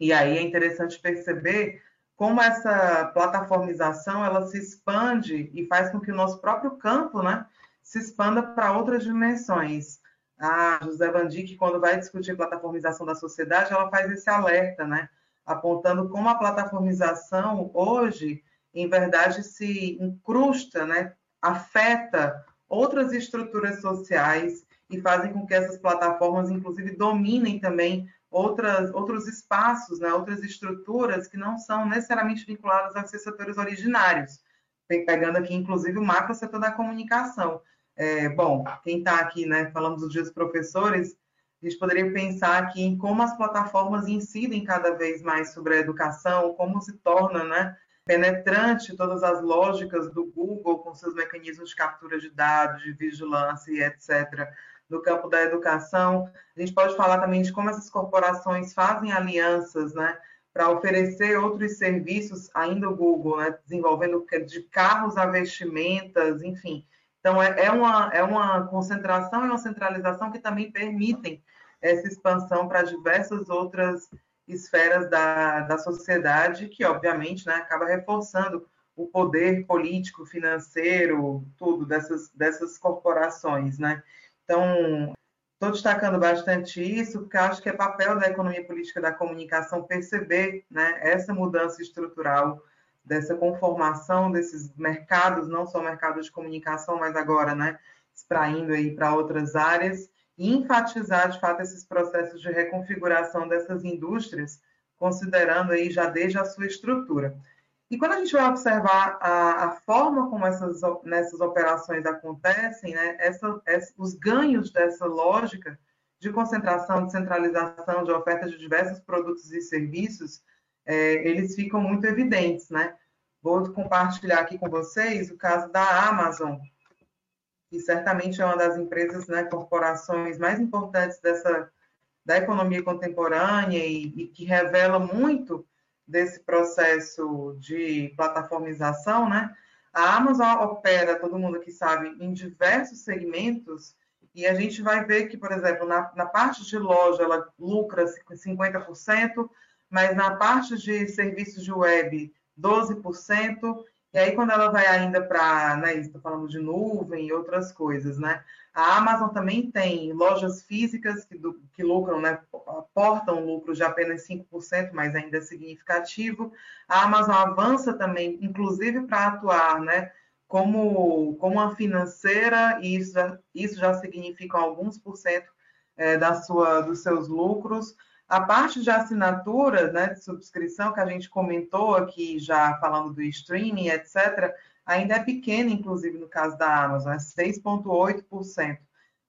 Speaker 4: E aí é interessante perceber como essa plataformização ela se expande e faz com que o nosso próprio campo né, se expanda para outras dimensões. A José Van quando vai discutir plataformização da sociedade, ela faz esse alerta, né, apontando como a plataformização hoje, em verdade, se incrusta, né, afeta outras estruturas sociais e fazem com que essas plataformas, inclusive, dominem também outras, outros espaços, né, outras estruturas que não são necessariamente vinculadas aos setores originários, pegando aqui, inclusive, o macro setor da comunicação. É, bom, quem está aqui, né, falamos dos dias professores, a gente poderia pensar aqui em como as plataformas incidem cada vez mais sobre a educação, como se torna, né, penetrante todas as lógicas do Google com seus mecanismos de captura de dados, de vigilância e etc no campo da educação. A gente pode falar também de como essas corporações fazem alianças, né, para oferecer outros serviços, ainda o Google, né, desenvolvendo de carros a vestimentas, enfim. Então, é, é, uma, é uma concentração e uma centralização que também permitem essa expansão para diversas outras esferas da, da sociedade, que, obviamente, né, acaba reforçando o poder político, financeiro, tudo dessas, dessas corporações, né? Então, estou destacando bastante isso, porque acho que é papel da economia política da comunicação perceber né, essa mudança estrutural, dessa conformação desses mercados, não só mercados de comunicação, mas agora, né, extraindo aí para outras áreas, e enfatizar, de fato, esses processos de reconfiguração dessas indústrias, considerando aí já desde a sua estrutura. E quando a gente vai observar a, a forma como essas, nessas operações acontecem, né, essa, essa, os ganhos dessa lógica de concentração, de centralização, de oferta de diversos produtos e serviços, é, eles ficam muito evidentes, né? Vou compartilhar aqui com vocês o caso da Amazon, que certamente é uma das empresas, né, corporações mais importantes dessa da economia contemporânea e, e que revela muito desse processo de plataformização, né? A Amazon opera, todo mundo que sabe, em diversos segmentos, e a gente vai ver que, por exemplo, na, na parte de loja ela lucra 50%, mas na parte de serviços de web, 12%, e aí, quando ela vai ainda para, né, estou falando de nuvem e outras coisas, né? A Amazon também tem lojas físicas que, do, que lucram, né, aportam lucro de apenas 5%, mas ainda é significativo. A Amazon avança também, inclusive para atuar, né, como, como uma financeira, e isso já, isso já significa alguns por cento é, da sua, dos seus lucros. A parte de assinatura, né, de subscrição, que a gente comentou aqui já falando do streaming, etc., ainda é pequena, inclusive no caso da Amazon, é 6,8%.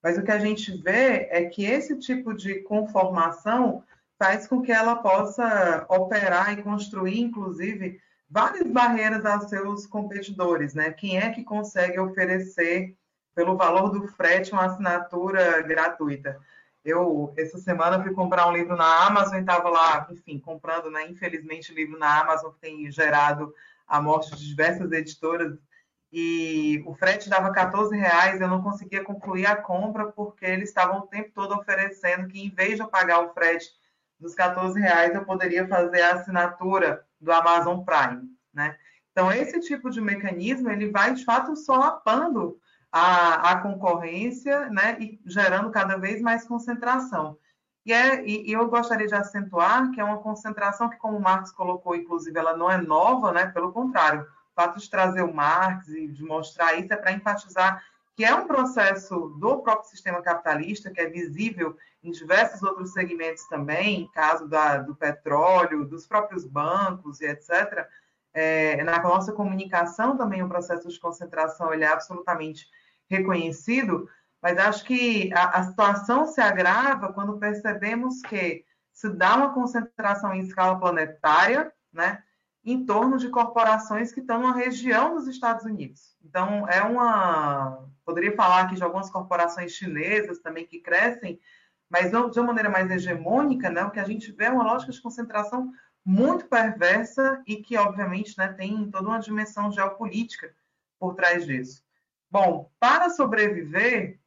Speaker 4: Mas o que a gente vê é que esse tipo de conformação faz com que ela possa operar e construir, inclusive, várias barreiras aos seus competidores, né? Quem é que consegue oferecer, pelo valor do frete, uma assinatura gratuita? Eu, essa semana, fui comprar um livro na Amazon e estava lá, enfim, comprando, né? Infelizmente, livro na Amazon que tem gerado a morte de diversas editoras. E o frete dava 14 reais, eu não conseguia concluir a compra porque eles estavam o tempo todo oferecendo que, em vez de eu pagar o frete dos 14 reais, eu poderia fazer a assinatura do Amazon Prime, né? Então, esse tipo de mecanismo, ele vai, de fato, solapando a, a concorrência né, e gerando cada vez mais concentração. E, é, e, eu gostaria de acentuar que é uma concentração que, como o Marx colocou, inclusive, ela não é nova, né? pelo contrário, o fato de trazer o Marx e de mostrar isso é para enfatizar que é um processo do próprio sistema capitalista, que é visível em diversos outros segmentos também, caso da, do petróleo, dos próprios bancos e etc. É, na nossa comunicação também o processo de concentração ele é absolutamente reconhecido, mas acho que a, a situação se agrava quando percebemos que se dá uma concentração em escala planetária, né, em torno de corporações que estão na região dos Estados Unidos. Então, é uma. Poderia falar aqui de algumas corporações chinesas também que crescem, mas de uma maneira mais hegemônica, né? O que a gente vê é uma lógica de concentração muito perversa e que, obviamente, né, tem toda uma dimensão geopolítica por trás disso. Bom, para sobreviver,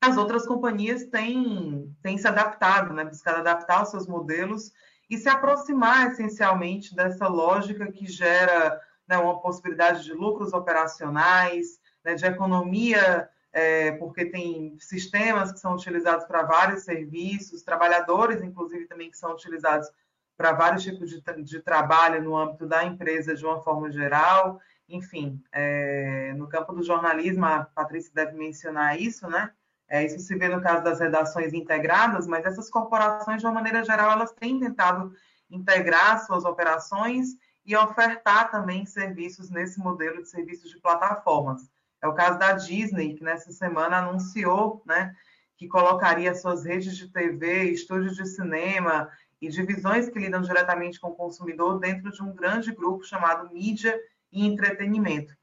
Speaker 4: as outras companhias têm, têm se adaptado, né? buscado adaptar os seus modelos e se aproximar essencialmente dessa lógica que gera né, uma possibilidade de lucros operacionais, né, de economia, é, porque tem sistemas que são utilizados para vários serviços, trabalhadores, inclusive, também que são utilizados para vários tipos de, de, trabalho no âmbito da empresa de uma forma geral. Enfim, é, no campo do jornalismo, a Patrícia deve mencionar isso, né? É, isso se vê no caso das redações integradas, mas essas corporações, de uma maneira geral, elas têm tentado integrar suas operações e ofertar também serviços nesse modelo de serviços de plataformas. É o caso da Disney, que nessa semana anunciou né, que colocaria suas redes de TV, estúdios de cinema e divisões que lidam diretamente com o consumidor dentro de um grande grupo chamado Mídia e Entretenimento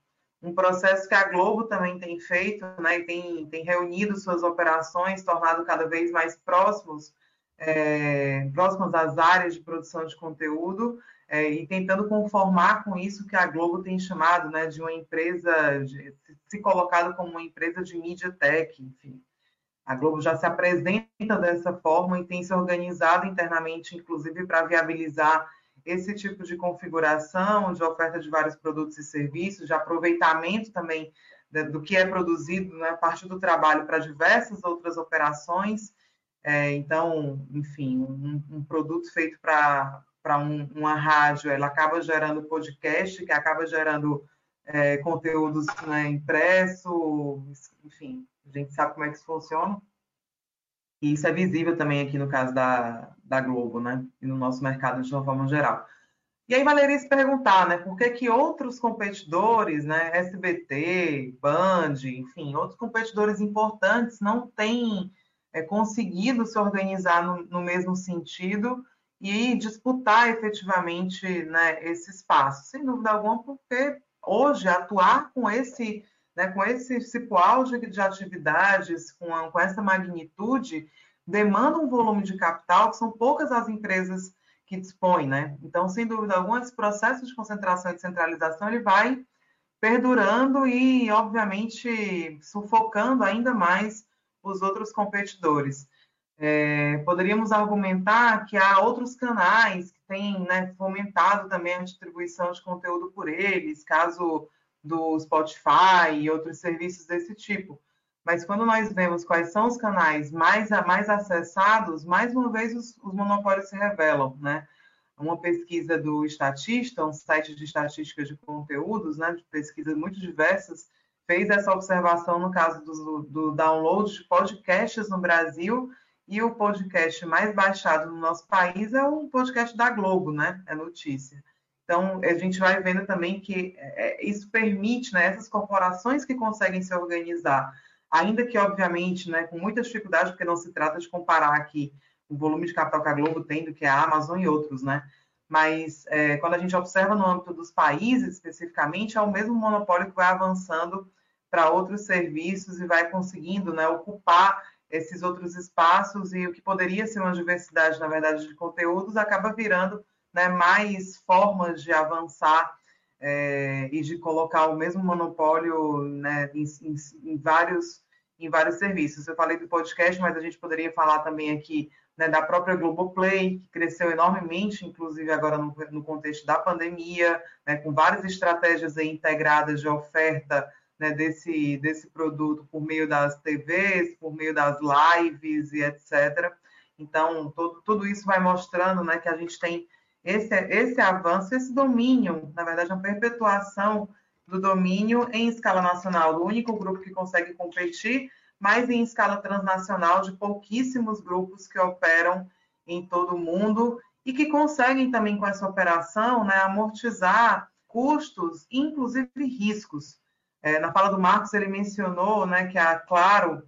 Speaker 4: um processo que a Globo também tem feito, né, tem, tem reunido suas operações, tornado cada vez mais próximos, é, próximos às áreas de produção de conteúdo, é, e tentando conformar com isso que a Globo tem chamado né, de uma empresa, de, se colocado como uma empresa de mídia tech, enfim. A Globo já se apresenta dessa forma e tem se organizado internamente, inclusive, para viabilizar esse tipo de configuração, de oferta de vários produtos e serviços, de aproveitamento também do que é produzido né, a partir do trabalho para diversas outras operações. É, então, enfim, um, um produto feito para um, uma rádio, ela acaba gerando podcast, que acaba gerando é, conteúdos né, impresso, enfim, a gente sabe como é que isso funciona. E isso é visível também aqui no caso da, da Globo, né? E no nosso mercado de uma forma geral. E aí valeria se perguntar, né? Por que, que outros competidores, né? SBT, Band, enfim, outros competidores importantes não têm é, conseguido se organizar no, no, mesmo sentido e disputar efetivamente né, esse espaço? Sem dúvida alguma, porque hoje atuar com esse né, com esse, esse auge de atividades, com, a, com essa magnitude, demanda um volume de capital que são poucas as empresas que dispõem, né? Então, sem dúvida alguma, esse processo de concentração e descentralização ele vai perdurando e, obviamente, sufocando ainda mais os outros competidores. É, poderíamos argumentar que há outros canais que têm né, fomentado também a distribuição de conteúdo por eles, caso do Spotify e outros serviços desse tipo. Mas quando nós vemos quais são os canais mais, mais acessados, mais uma vez os, os monopólios se revelam, né? Uma pesquisa do Estatista, um site de estatística de conteúdos, né, de pesquisas muito diversas, fez essa observação no caso do, do download de podcasts no Brasil, e o podcast mais baixado no nosso país é o podcast da Globo, né? É notícia. Então, a gente vai vendo também que é, isso permite, né, essas corporações que conseguem se organizar, ainda que, obviamente, né, com muita dificuldade, porque não se trata de comparar aqui o volume de capital que a Globo tem do que a Amazon e outros, né? Mas é, quando a gente observa no âmbito dos países, especificamente, é o mesmo monopólio que vai avançando para outros serviços e vai conseguindo né, ocupar esses outros espaços e o que poderia ser uma diversidade, na verdade, de conteúdos, acaba virando né, mais formas de avançar é, e de colocar o mesmo monopólio né, em, em, em, vários, em vários serviços. Eu falei do podcast, mas a gente poderia falar também aqui né, da própria Globoplay, que cresceu enormemente, inclusive agora no, no contexto da pandemia, né, com várias estratégias integradas de oferta né, desse, desse produto por meio das TVs, por meio das lives e etc. Então, todo, tudo isso vai mostrando né, que a gente tem esse, esse avanço, esse domínio, na verdade, uma perpetuação do domínio em escala nacional, o único grupo que consegue competir, mas em escala transnacional, de pouquíssimos grupos que operam em todo o mundo e que conseguem também, com essa operação, né, amortizar custos, inclusive riscos. É, na fala do Marcos, ele mencionou né, que a Claro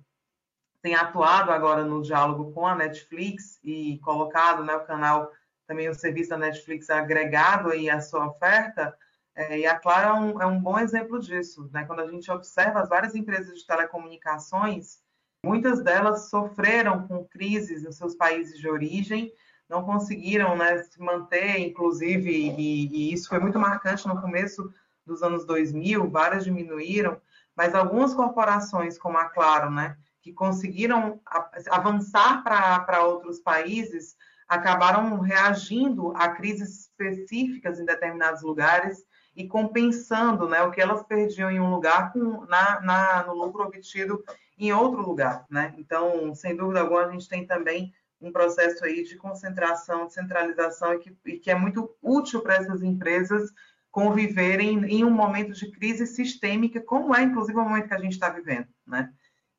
Speaker 4: tem atuado agora no diálogo com a Netflix e colocado né, o canal, também o serviço da Netflix agregado aí à sua oferta, é, e a Claro é um, é um, bom exemplo disso. Né? Quando a gente observa as várias empresas de telecomunicações, muitas delas sofreram com crises nos seus países de origem, não conseguiram né, se manter, inclusive, e, e isso foi muito marcante no começo dos anos 2000, várias diminuíram, mas algumas corporações, como a Claro, né, que conseguiram avançar para outros países, acabaram reagindo a crises específicas em determinados lugares e compensando né, o que elas perdiam em um lugar com, na, na, no lucro obtido em outro lugar. Né? Então, sem dúvida alguma, a gente tem também um processo aí de concentração, de centralização e que, e que é muito útil para essas empresas conviverem em um momento de crise sistêmica, como é, inclusive, o momento que a gente está vivendo, né?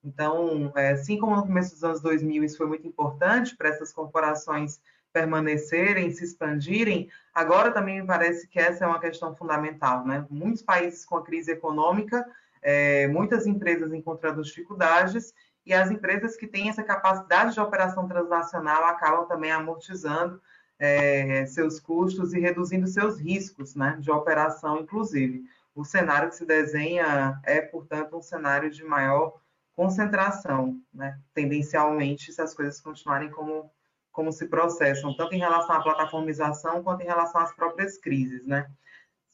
Speaker 4: Então, é, assim como no começo dos anos 2000 isso foi muito importante para essas corporações permanecerem, se expandirem, agora também me parece que essa é uma questão fundamental, né? Muitos países com a crise econômica, é, muitas empresas encontrando dificuldades e as empresas que têm essa capacidade de operação transnacional acabam também amortizando é, seus custos e reduzindo seus riscos né, de operação, inclusive. O cenário que se desenha é, portanto, um cenário de maior concentração, né, tendencialmente, se as coisas continuarem como, como se processam, tanto em relação à plataformização quanto em relação às próprias crises. Né.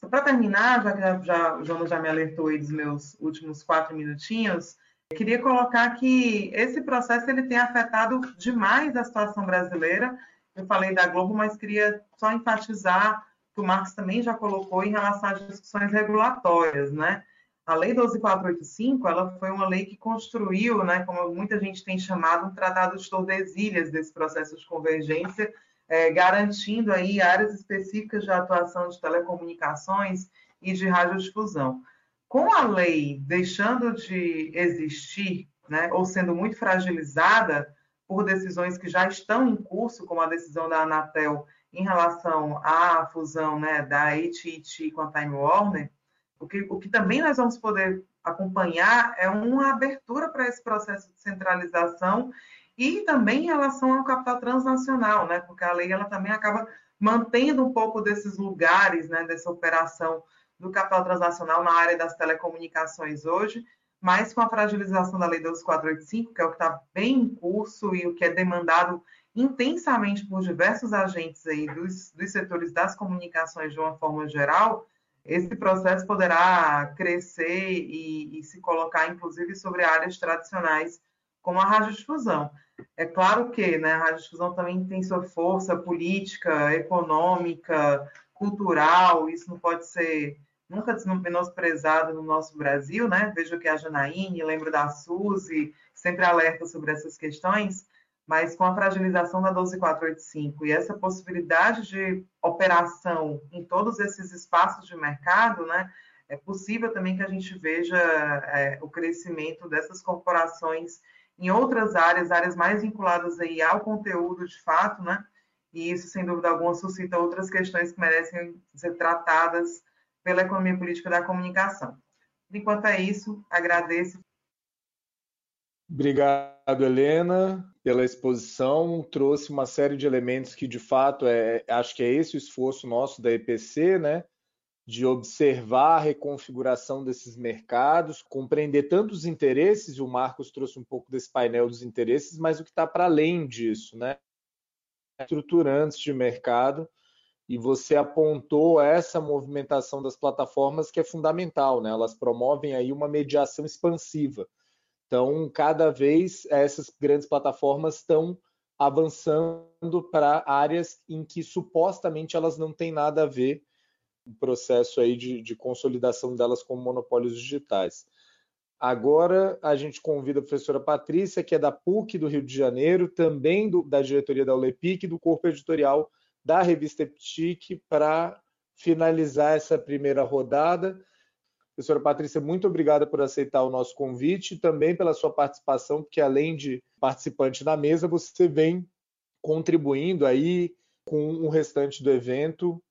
Speaker 4: Para terminar, já que já, o Jonas já me alertou aí dos meus últimos quatro minutinhos, queria colocar que esse processo ele tem afetado demais a situação brasileira eu falei da Globo, mas queria só enfatizar que o Marcos também já colocou em relação às discussões regulatórias, né? A Lei 12485, ela foi uma lei que construiu, né, como muita gente tem chamado, um tratado de Tordesilhas desse processo de convergência, é, garantindo aí áreas específicas de atuação de telecomunicações e de radiodifusão. Com a lei deixando de existir, né, ou sendo muito fragilizada, por decisões que já estão em curso, como a decisão da Anatel em relação à fusão né, da AT&T com a Time Warner, o que, o que também nós vamos poder acompanhar é uma abertura para esse processo de centralização e também em relação ao capital transnacional, né, porque a lei ela também acaba mantendo um pouco desses lugares, né, dessa operação do capital transnacional na área das telecomunicações hoje, mas com a fragilização da Lei 12485, que é o que está bem em curso e o que é demandado intensamente por diversos agentes aí dos, dos setores das comunicações de uma forma geral, esse processo poderá crescer e, e, se colocar, inclusive, sobre áreas tradicionais, como a radiodifusão. É claro que né, a radiodifusão também tem sua força política, econômica, cultural, isso não pode ser nunca menosprezado no nosso Brasil, né? Vejo que a Janaíne, lembro da Suzy, sempre alerta sobre essas questões, mas com a fragilização da 12485 e essa possibilidade de operação em todos esses espaços de mercado, né? É possível também que a gente veja é, o crescimento dessas corporações em outras áreas, áreas mais vinculadas aí ao conteúdo de fato, né? E isso, sem dúvida alguma, suscita outras questões que merecem ser tratadas pela economia política da comunicação. Enquanto é isso, agradeço.
Speaker 1: Obrigado, Helena, pela exposição. Trouxe uma série de elementos que, de fato, é, acho que é esse o esforço nosso da EPC, né? De observar a reconfiguração desses mercados, compreender tanto os interesses, e o Marcos trouxe um pouco desse painel dos interesses, mas o que está para além disso, né? Estruturantes de mercado e você apontou essa movimentação das plataformas que é fundamental, né? Elas promovem aí uma mediação expansiva. Então, cada vez essas grandes plataformas estão avançando para áreas em que supostamente elas não têm nada a ver o processo aí de, de consolidação delas como monopólios digitais. Agora a gente convida a professora Patrícia, que é da PUC do Rio de Janeiro, também do, da diretoria da ULEPIC, do corpo editorial da revista Eptic, para finalizar essa primeira rodada. Professora Patrícia, muito obrigada por aceitar o nosso convite e também pela sua participação, porque além de participante na mesa, você vem contribuindo aí com o restante do evento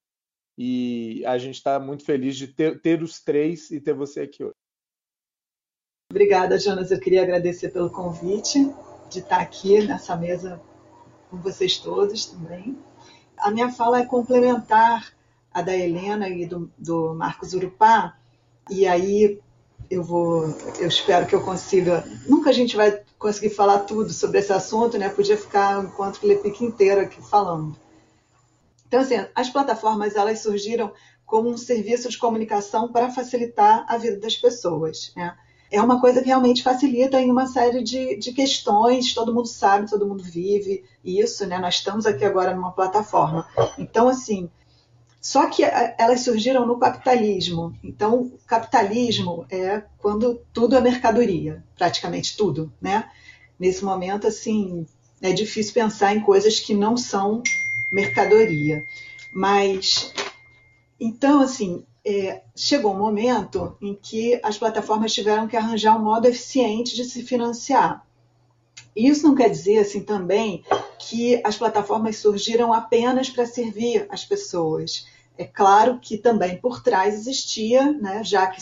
Speaker 1: e a gente está muito feliz de ter, ter os três e ter você aqui hoje.
Speaker 5: Obrigada, Jonas. Eu queria agradecer pelo convite de estar aqui nessa mesa com vocês todos também. A minha fala é complementar a da Helena e do, do Marcos Urupá, e aí eu vou, eu espero que eu consiga. Nunca a gente vai conseguir falar tudo sobre esse assunto, né? Podia ficar um enquanto Felipe inteiro aqui falando. Então, assim, as plataformas elas surgiram como um serviço de comunicação para facilitar a vida das pessoas. Né? é uma coisa que realmente facilita em uma série de, de questões, todo mundo sabe, todo mundo vive isso, né? Nós estamos aqui agora numa plataforma. Então, assim, só que elas surgiram no capitalismo. Então, capitalismo é quando tudo é mercadoria, praticamente tudo, né? Nesse momento, assim, é difícil pensar em coisas que não são mercadoria. Mas, então, assim, é, chegou um momento em que as plataformas tiveram que arranjar um modo eficiente de se financiar. Isso não quer dizer assim também que as plataformas surgiram apenas para servir as pessoas. É claro que também por trás existia, né, já que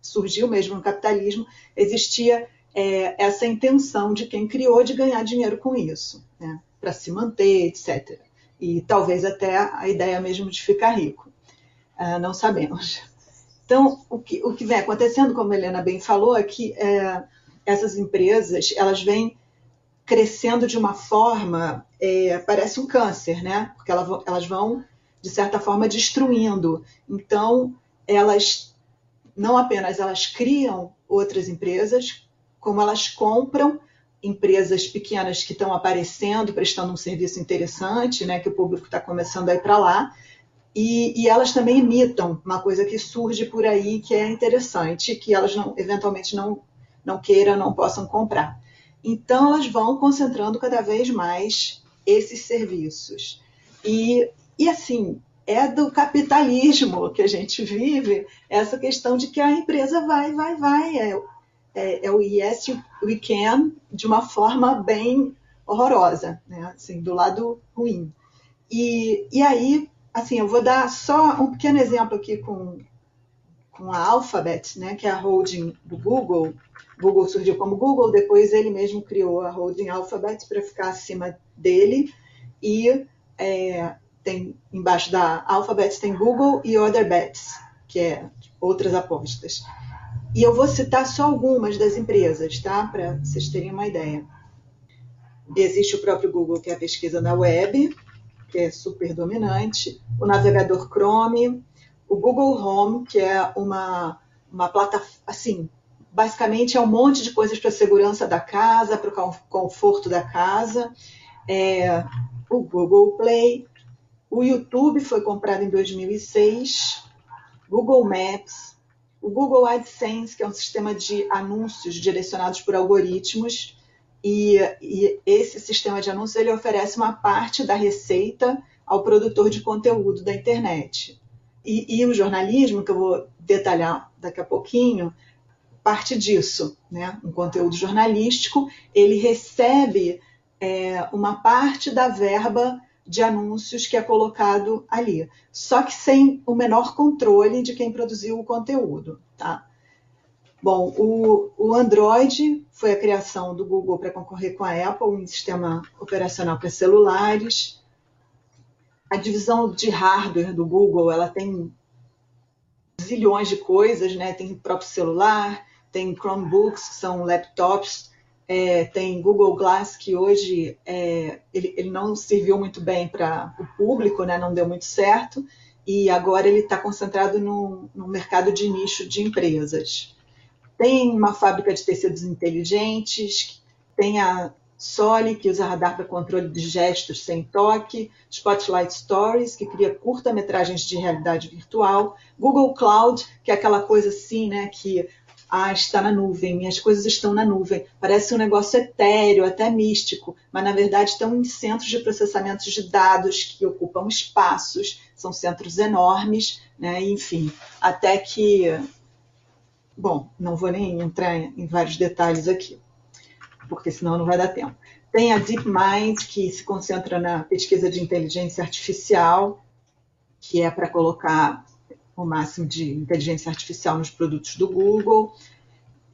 Speaker 5: surgiu mesmo no capitalismo, existia é, essa intenção de quem criou de ganhar dinheiro com isso, né, para se manter, etc. E talvez até a ideia mesmo de ficar rico. Uh, não sabemos. Então, o que, o que vem acontecendo, como a Helena bem falou, é que é, essas empresas elas vêm crescendo de uma forma, é, parece um câncer, né? Porque elas, elas vão, de certa forma, destruindo. Então, elas não apenas elas criam outras empresas, como elas compram empresas pequenas que estão aparecendo, prestando um serviço interessante, né, que o público está começando a ir para lá, e, e, elas também imitam uma coisa que surge por aí que é interessante, que elas não, eventualmente não, não queiram, não possam comprar. Então, elas vão concentrando cada vez mais esses serviços. E, e assim, é do capitalismo que a gente vive essa questão de que a empresa vai, vai, vai. É, é, é o yes, we can, de uma forma bem horrorosa, né? assim, do lado ruim. E, e aí assim, eu vou dar só um pequeno exemplo aqui com, com a Alphabet, né, que é a holding do Google. Google surgiu como Google, depois ele mesmo criou a holding Alphabet para ficar acima dele e é, tem embaixo da Alphabet tem Google e Other Bets, que é outras apostas. E eu vou citar só algumas das empresas, tá? Para vocês terem uma ideia. Existe o próprio Google, que é a pesquisa na web, que é super dominante, o navegador Chrome, o Google Home, que é uma, uma plataforma, assim, basicamente é um monte de coisas para a segurança da casa, para o conforto da casa, é, o Google Play, o YouTube foi comprado em 2006, Google Maps, o Google AdSense, que é um sistema de anúncios direcionados por algoritmos, e, e, esse sistema de anúncios ele oferece uma parte da receita ao produtor de conteúdo da internet. E, e, o jornalismo, que eu vou detalhar daqui a pouquinho, parte disso. Né? Um conteúdo jornalístico, ele recebe é, uma parte da verba de anúncios que é colocado ali, só que sem o menor controle de quem produziu o conteúdo. Tá? Bom, o, o Android foi a criação do Google para concorrer com a Apple, um sistema operacional para celulares. A divisão de hardware do Google, ela tem zilhões de coisas, né? Tem o próprio celular, tem Chromebooks, que são laptops, é, tem Google Glass, que hoje é, ele, ele, não serviu muito bem para o público, né? não deu muito certo, e agora ele está concentrado no, no mercado de nicho de empresas. Tem uma fábrica de tecidos inteligentes, tem a Soli, que usa radar para controle de gestos sem toque, Spotlight Stories, que cria curta-metragens de realidade virtual, Google Cloud, que é aquela coisa assim, né, que ah, está na nuvem, minhas coisas estão na nuvem. Parece um negócio etéreo, até místico, mas na verdade estão em centros de processamento de dados que ocupam espaços, são centros enormes, né? enfim, até que. Bom, não vou nem entrar em vários detalhes aqui, porque senão não vai dar tempo. Tem a DeepMind, que se concentra na pesquisa de inteligência artificial, que é para colocar o máximo de inteligência artificial nos produtos do Google.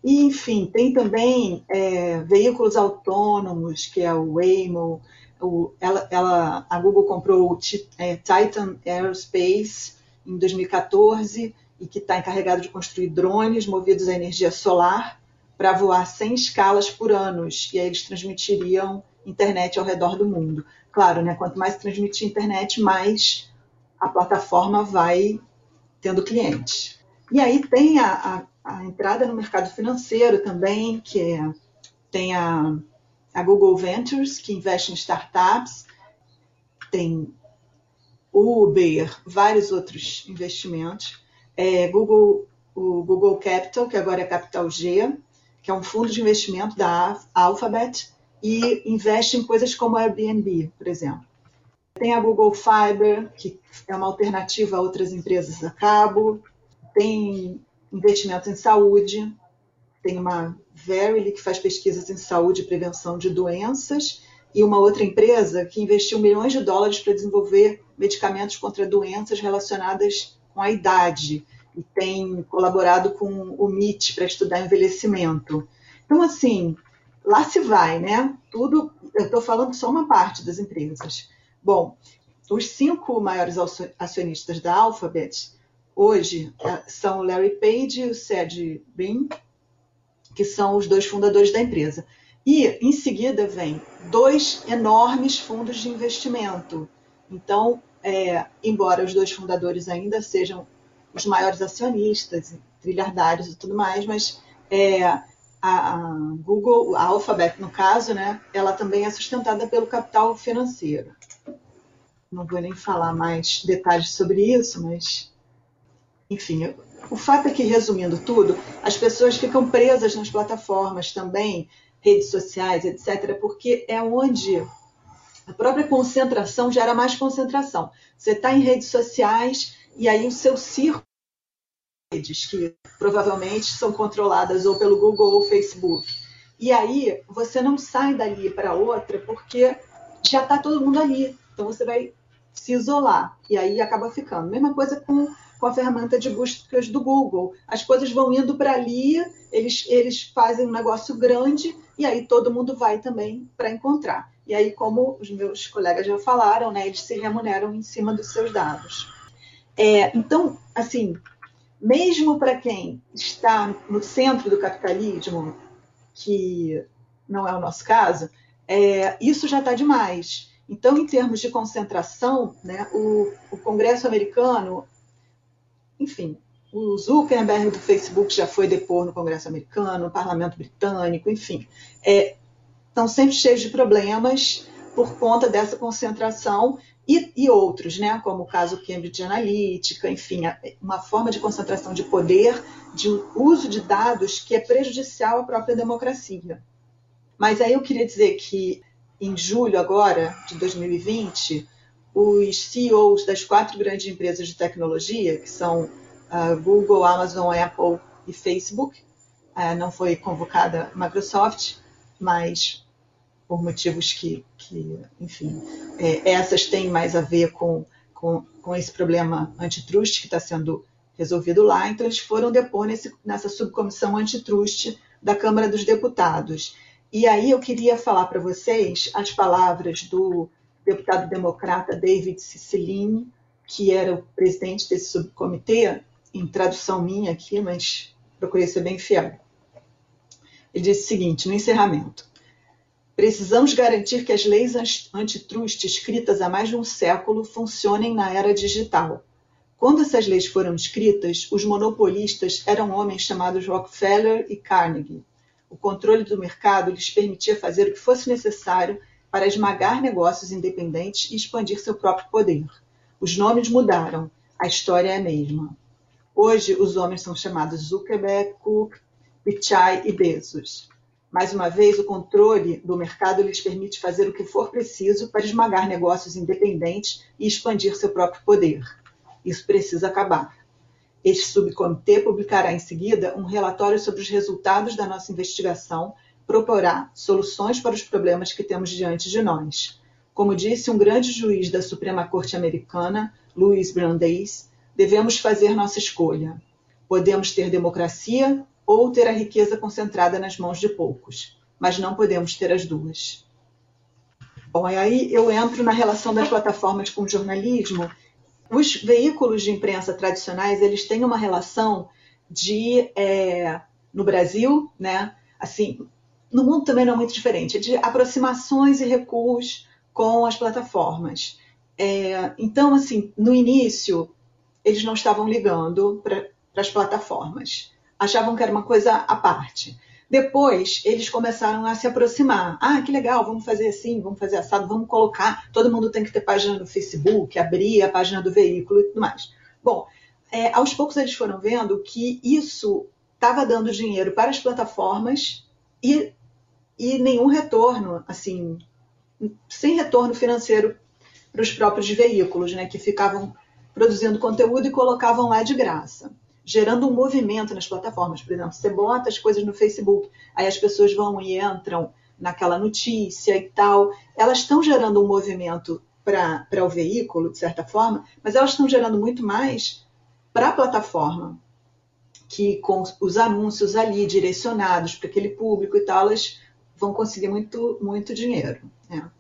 Speaker 5: E, enfim, tem também é, veículos autônomos, que é o Waymo. O, ela, ela, a Google comprou o é, Titan Aerospace em 2014 e que está encarregado de construir drones movidos à energia solar para voar 100 escalas por ano. E aí eles transmitiriam internet ao redor do mundo. Claro, né, quanto mais transmitir internet, mais a plataforma vai tendo clientes. E aí tem a, a, a entrada no mercado financeiro também, que é, tem a, a Google Ventures, que investe em startups, tem Uber, vários outros investimentos. É, Google, o Google Capital, que agora é Capital G, que é um fundo de investimento da Alphabet, e investe em coisas como Airbnb, por exemplo. Tem a Google Fiber, que é uma alternativa a outras empresas a cabo. Tem investimento em saúde. Tem uma Verily, que faz pesquisas em saúde e prevenção de doenças. E uma outra empresa que investiu milhões de dólares para desenvolver medicamentos contra doenças relacionadas com a idade. E tem colaborado com o MIT para estudar envelhecimento. Então, assim, lá se vai, né? Tudo, eu estou falando só uma parte das empresas. Bom, os cinco maiores acionistas da Alphabet hoje é, são o Larry Page e o Sergey Brin, que são os dois fundadores da empresa. E, em seguida, vem dois enormes fundos de investimento. Então, é, embora os dois fundadores ainda sejam os maiores acionistas, trilhardários e tudo mais, mas é, a, a, Google, a Alphabet, no caso, né, ela também é sustentada pelo capital financeiro não vou nem falar mais detalhes sobre isso, mas enfim, o fato é que, resumindo tudo, as pessoas ficam presas nas plataformas também, redes sociais, etc., porque é onde a própria concentração gera mais concentração. Você está em redes sociais e aí o seu círculo redes que provavelmente são controladas ou pelo Google ou Facebook. E aí você não sai dali para outra porque já está todo mundo ali. Então você vai se isolar. E aí acaba ficando. Mesma coisa com, com a ferramenta de buscas do Google. As coisas vão indo para ali, eles, eles fazem um negócio grande e aí todo mundo vai também para encontrar. E aí, como os meus colegas já falaram, né, eles se remuneram em cima dos seus dados. É, então, assim, mesmo para quem está no centro do capitalismo, que não é o nosso caso, é, isso já está demais. Então, em termos de concentração, né, o, o Congresso americano, enfim, o Zuckerberg do Facebook já foi depor no Congresso americano, no Parlamento britânico, enfim, é, estão sempre cheios de problemas por conta dessa concentração e, e, outros, né, como o caso Cambridge Analytica, enfim, uma forma de concentração de poder, de uso de dados que é prejudicial à própria democracia. Mas aí eu queria dizer que em julho agora de 2020, os CEOs das quatro grandes empresas de tecnologia, que são uh, Google, Amazon, Apple e Facebook, uh, não foi convocada Microsoft, mas por motivos que, que enfim, é, essas têm mais a ver com, com, com esse problema antitrust que está sendo resolvido lá. Então, eles foram depor nesse, nessa subcomissão antitrust da Câmara dos Deputados. E aí eu queria falar para vocês as palavras do deputado democrata David Cicilline, que era o presidente desse subcomitê, em tradução minha aqui, mas procurei ser bem fiel. Ele disse o seguinte, no encerramento: Precisamos garantir que as leis antitrust escritas há mais de um século funcionem na era digital. Quando essas leis foram escritas, os monopolistas eram homens chamados Rockefeller e Carnegie o controle do mercado lhes permitia fazer o que fosse necessário para esmagar negócios independentes e expandir seu próprio poder. Os nomes mudaram, a história é a mesma. Hoje, os homens são chamados Zuckerberg, Cook, Pichai e Bezos. Mais uma vez, o controle do mercado lhes permite fazer o que for preciso para esmagar negócios independentes e expandir seu próprio poder. Isso precisa acabar. Este subcomitê publicará em seguida um relatório sobre os resultados da nossa investigação, proporá soluções para os problemas que temos diante de nós. Como disse um grande juiz da Suprema Corte Americana, Louis Brandeis, devemos fazer nossa escolha. Podemos ter democracia ou ter a riqueza concentrada nas mãos de poucos, mas não podemos ter as duas. Bom, aí eu entro na relação das plataformas com o jornalismo. Os veículos de imprensa tradicionais eles têm uma relação de é, no Brasil, né? Assim, no mundo também não é muito diferente, de aproximações e recuos com as plataformas. É, então, assim, no início eles não estavam ligando para as plataformas achavam que era uma coisa à parte. Depois, eles começaram a se aproximar. Ah, que legal, vamos fazer assim, vamos fazer assado, vamos colocar. Todo mundo tem que ter página no Facebook, abrir a página do veículo e tudo mais. Bom, é, aos poucos eles foram vendo que isso estava dando dinheiro para as plataformas e, e nenhum retorno, assim, sem retorno financeiro para os próprios veículos, né, que ficavam produzindo conteúdo e colocavam lá de graça gerando um movimento nas plataformas. Por exemplo, você bota as coisas no Facebook, aí as pessoas vão e entram naquela notícia e tal. Elas estão gerando um movimento para o veículo, de certa forma, mas elas estão gerando muito mais para a plataforma, que com os anúncios ali direcionados para aquele público e tal, elas vão conseguir muito, muito dinheiro. Né?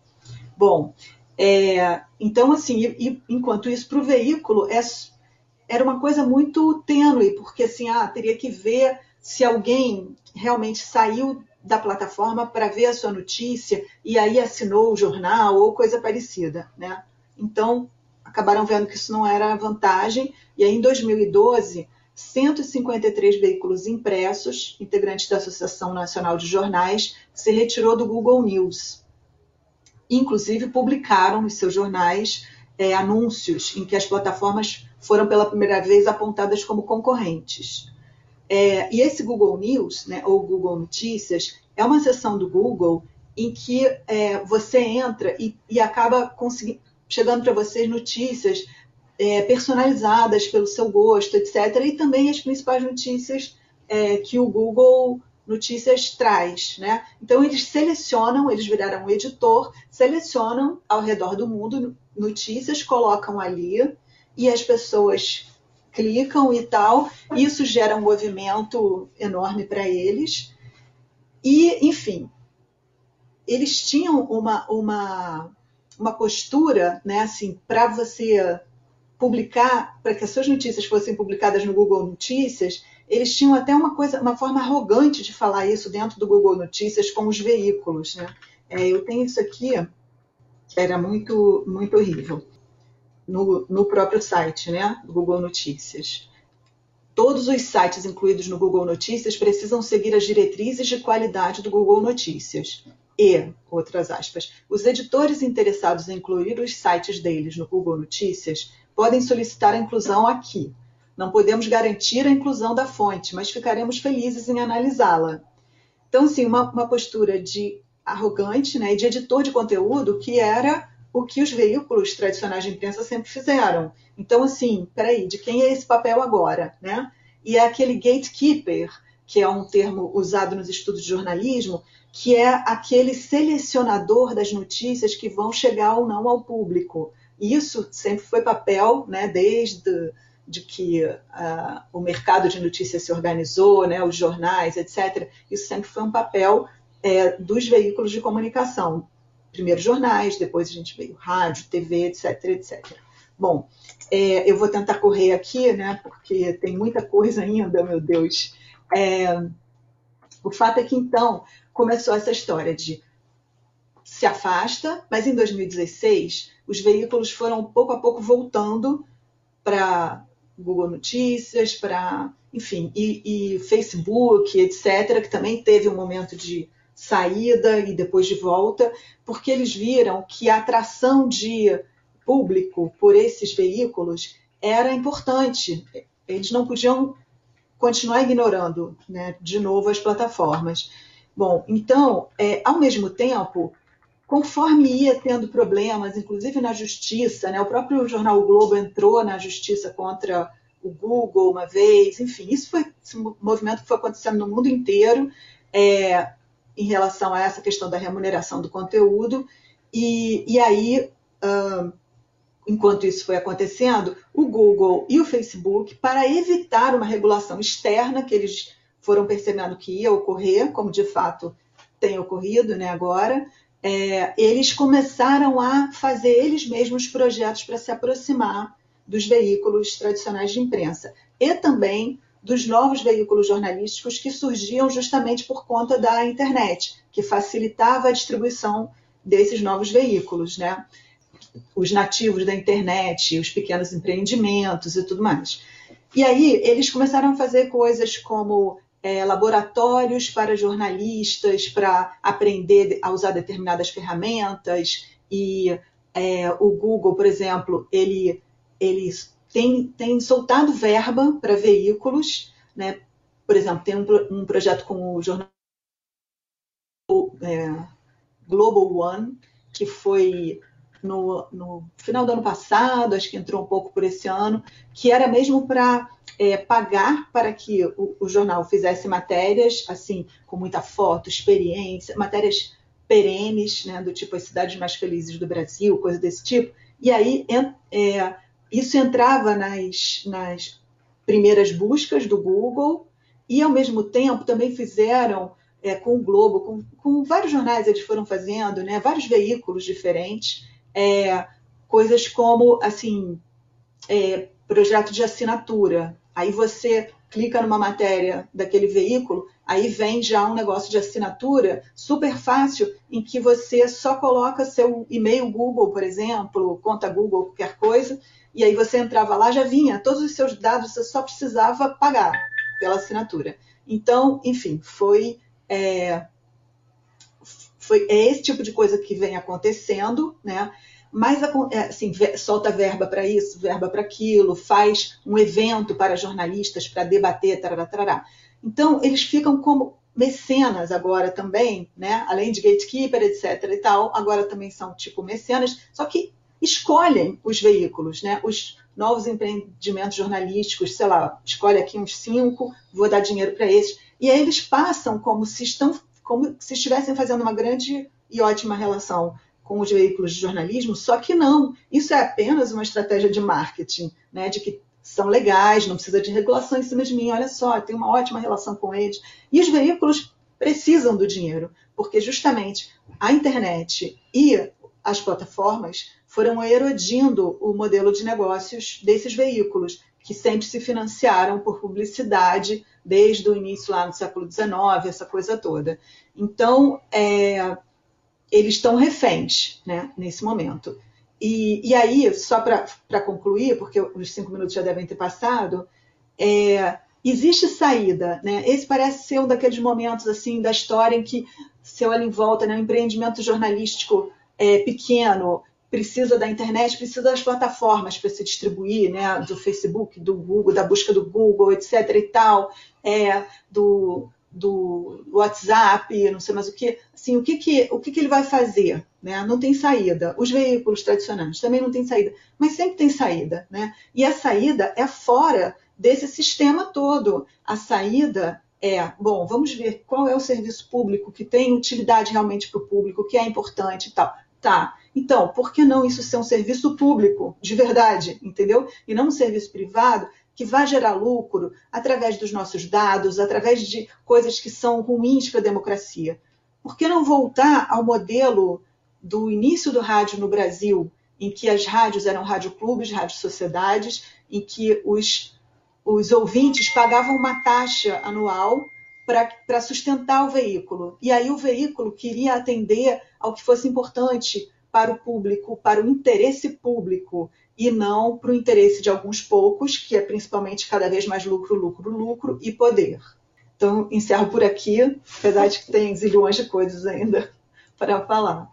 Speaker 5: Bom, é, então assim, e, e, enquanto isso, para o veículo é era uma coisa muito tênue, porque assim, ah, teria que ver se alguém realmente saiu da plataforma para ver a sua notícia e aí assinou o jornal ou coisa parecida, né? Então, acabaram vendo que isso não era vantagem e aí em 2012, 153 veículos impressos, integrantes da Associação Nacional de Jornais, se retirou do Google News. Inclusive publicaram nos seus jornais é, anúncios em que as plataformas foram pela primeira vez apontadas como concorrentes. É, e esse Google News, né, ou Google Notícias, é uma seção do Google em que é, você entra e, e acaba chegando para você notícias é, personalizadas pelo seu gosto, etc. E também as principais notícias é, que o Google Notícias traz. Né? Então, eles selecionam, eles viraram um editor, selecionam ao redor do mundo notícias, colocam ali e as pessoas clicam e tal. Isso gera um movimento enorme para eles. E, enfim, eles tinham uma, uma, uma postura, né, assim, para você publicar, para que as suas notícias fossem publicadas no Google Notícias, eles tinham até uma coisa, uma forma arrogante de falar isso dentro do Google Notícias com os veículos, né? É, eu tenho isso aqui, era muito, muito horrível no, no próprio site, né? Google Notícias. Todos os sites incluídos no Google Notícias precisam seguir as diretrizes de qualidade do Google Notícias. E, outras aspas, os editores interessados em incluir os sites deles no Google Notícias podem solicitar a inclusão aqui. Não podemos garantir a inclusão da fonte, mas ficaremos felizes em analisá-la. Então, assim, uma, uma postura de arrogante né, e de editor de conteúdo que era o que os veículos tradicionais de imprensa sempre fizeram. Então, assim, peraí, de quem é esse papel agora? Né? E é aquele gatekeeper, que é um termo usado nos estudos de jornalismo, que é aquele selecionador das notícias que vão chegar ou não ao público. Isso sempre foi papel, né, desde de que uh, o mercado de notícias se organizou, né, os jornais, etc. Isso sempre foi um papel é, dos veículos de comunicação primeiro jornais, depois a gente veio rádio, TV, etc, etc. Bom, é, eu vou tentar correr aqui, né, porque tem muita coisa ainda, meu Deus. É, o fato é que então começou essa história de se afasta, mas em 2016 os veículos foram pouco a pouco voltando para Google Notícias, para, enfim, e, e Facebook, etc, que também teve um momento de saída e depois de volta, porque eles viram que a atração de público por esses veículos era importante. Eles não podiam continuar ignorando, né, de novo, as plataformas. Bom, então, é, ao mesmo tempo, conforme ia tendo problemas, inclusive na justiça, né, o próprio jornal o Globo entrou na justiça contra o Google uma vez, enfim, isso foi um movimento que foi acontecendo no mundo inteiro é, em relação a essa questão da remuneração do conteúdo, e, e aí, uh, enquanto isso foi acontecendo, o Google e o Facebook, para evitar uma regulação externa que eles foram percebendo que ia ocorrer, como de fato tem ocorrido né, agora, é, eles começaram a fazer eles mesmos projetos para se aproximar dos veículos tradicionais de imprensa. E também dos novos veículos jornalísticos que surgiam justamente por conta da internet, que facilitava a distribuição desses novos veículos, né? Os nativos da internet, os pequenos empreendimentos e tudo mais. E aí eles começaram a fazer coisas como é, laboratórios para jornalistas para aprender a usar determinadas ferramentas e é, o Google, por exemplo, ele ele tem, tem soltado verba para veículos, né? Por exemplo, tem um, um projeto com o jornal é, Global One, que foi no, no, final do ano passado, acho que entrou um pouco por esse ano, que era mesmo para é, pagar para que o, o, jornal fizesse matérias, assim, com muita foto, experiência, matérias perenes, né, do tipo as cidades mais felizes do Brasil, coisa desse tipo. E aí é, isso entrava nas, nas primeiras buscas do Google e, ao mesmo tempo, também fizeram é, com o Globo, com, com, vários jornais eles foram fazendo, né, vários veículos diferentes, é, coisas como, assim, é, projeto de assinatura. Aí você clica numa matéria daquele veículo, aí vem já um negócio de assinatura super fácil, em que você só coloca seu e-mail Google, por exemplo, conta Google, qualquer coisa, e aí você entrava lá, já vinha todos os seus dados, você só precisava pagar pela assinatura. Então, enfim, foi, é, foi é esse tipo de coisa que vem acontecendo, né? Mas é, assim, solta verba para isso, verba para aquilo, faz um evento para jornalistas para debater, tarará, tarará. Então, eles ficam como mecenas agora também, né? Além de gatekeeper, etc. e tal, agora também são tipo mecenas, só que escolhem os veículos, né? Os novos empreendimentos jornalísticos, sei lá, escolhe aqui uns cinco, vou dar dinheiro para esses. E aí eles passam como se estão, como se estivessem fazendo uma grande e ótima relação com os veículos de jornalismo, só que não. Isso é apenas uma estratégia de marketing, né? De que são legais, não precisa de regulação em cima de mim. Olha só, tem uma ótima relação com eles. E os veículos precisam do dinheiro, porque justamente a internet e as plataformas foram erodindo o modelo de negócios desses veículos, que sempre se financiaram por publicidade desde o início lá no século XIX, essa coisa toda. Então, é, eles estão reféns né, nesse momento. E, e aí, só para concluir, porque os cinco minutos já devem ter passado, é, existe saída. Né? Esse parece ser um daqueles momentos assim da história em que se olha em volta, né, um empreendimento jornalístico é, pequeno, precisa da internet, precisa das plataformas para se distribuir, né? Do Facebook, do Google, da busca do Google, etc. e tal, é, do, do WhatsApp, não sei mais o que. Assim, o que, que, o que, que ele vai fazer? Né? Não tem saída. Os veículos tradicionais também não tem saída, mas sempre tem saída, né? E a saída é fora desse sistema todo. A saída é, bom, vamos ver qual é o serviço público que tem utilidade realmente para o público, que é importante e tal. Tá. Então, por que não isso ser um serviço público de verdade, entendeu? E não um serviço privado que vai gerar lucro através dos nossos dados, através de coisas que são ruins para a democracia. Por que não voltar ao modelo do início do rádio no Brasil, em que as rádios eram rádio-clubes, rádio-sociedades, em que os, os ouvintes pagavam uma taxa anual para sustentar o veículo. E aí o veículo queria atender ao que fosse importante para o público, para o interesse público, e não para o interesse de alguns poucos, que é principalmente cada vez mais lucro, lucro, lucro e poder. Então, encerro por aqui, apesar de que tem zilhões de coisas ainda para falar.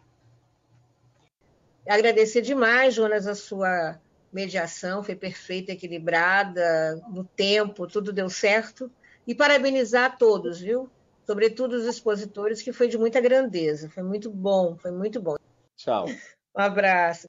Speaker 2: Agradecer demais, Jonas, a sua mediação, foi perfeita, equilibrada, no tempo, tudo deu certo. E parabenizar a todos, viu? Sobretudo os expositores, que foi de muita grandeza. Foi muito bom, foi muito bom.
Speaker 1: Tchau.
Speaker 2: Um abraço.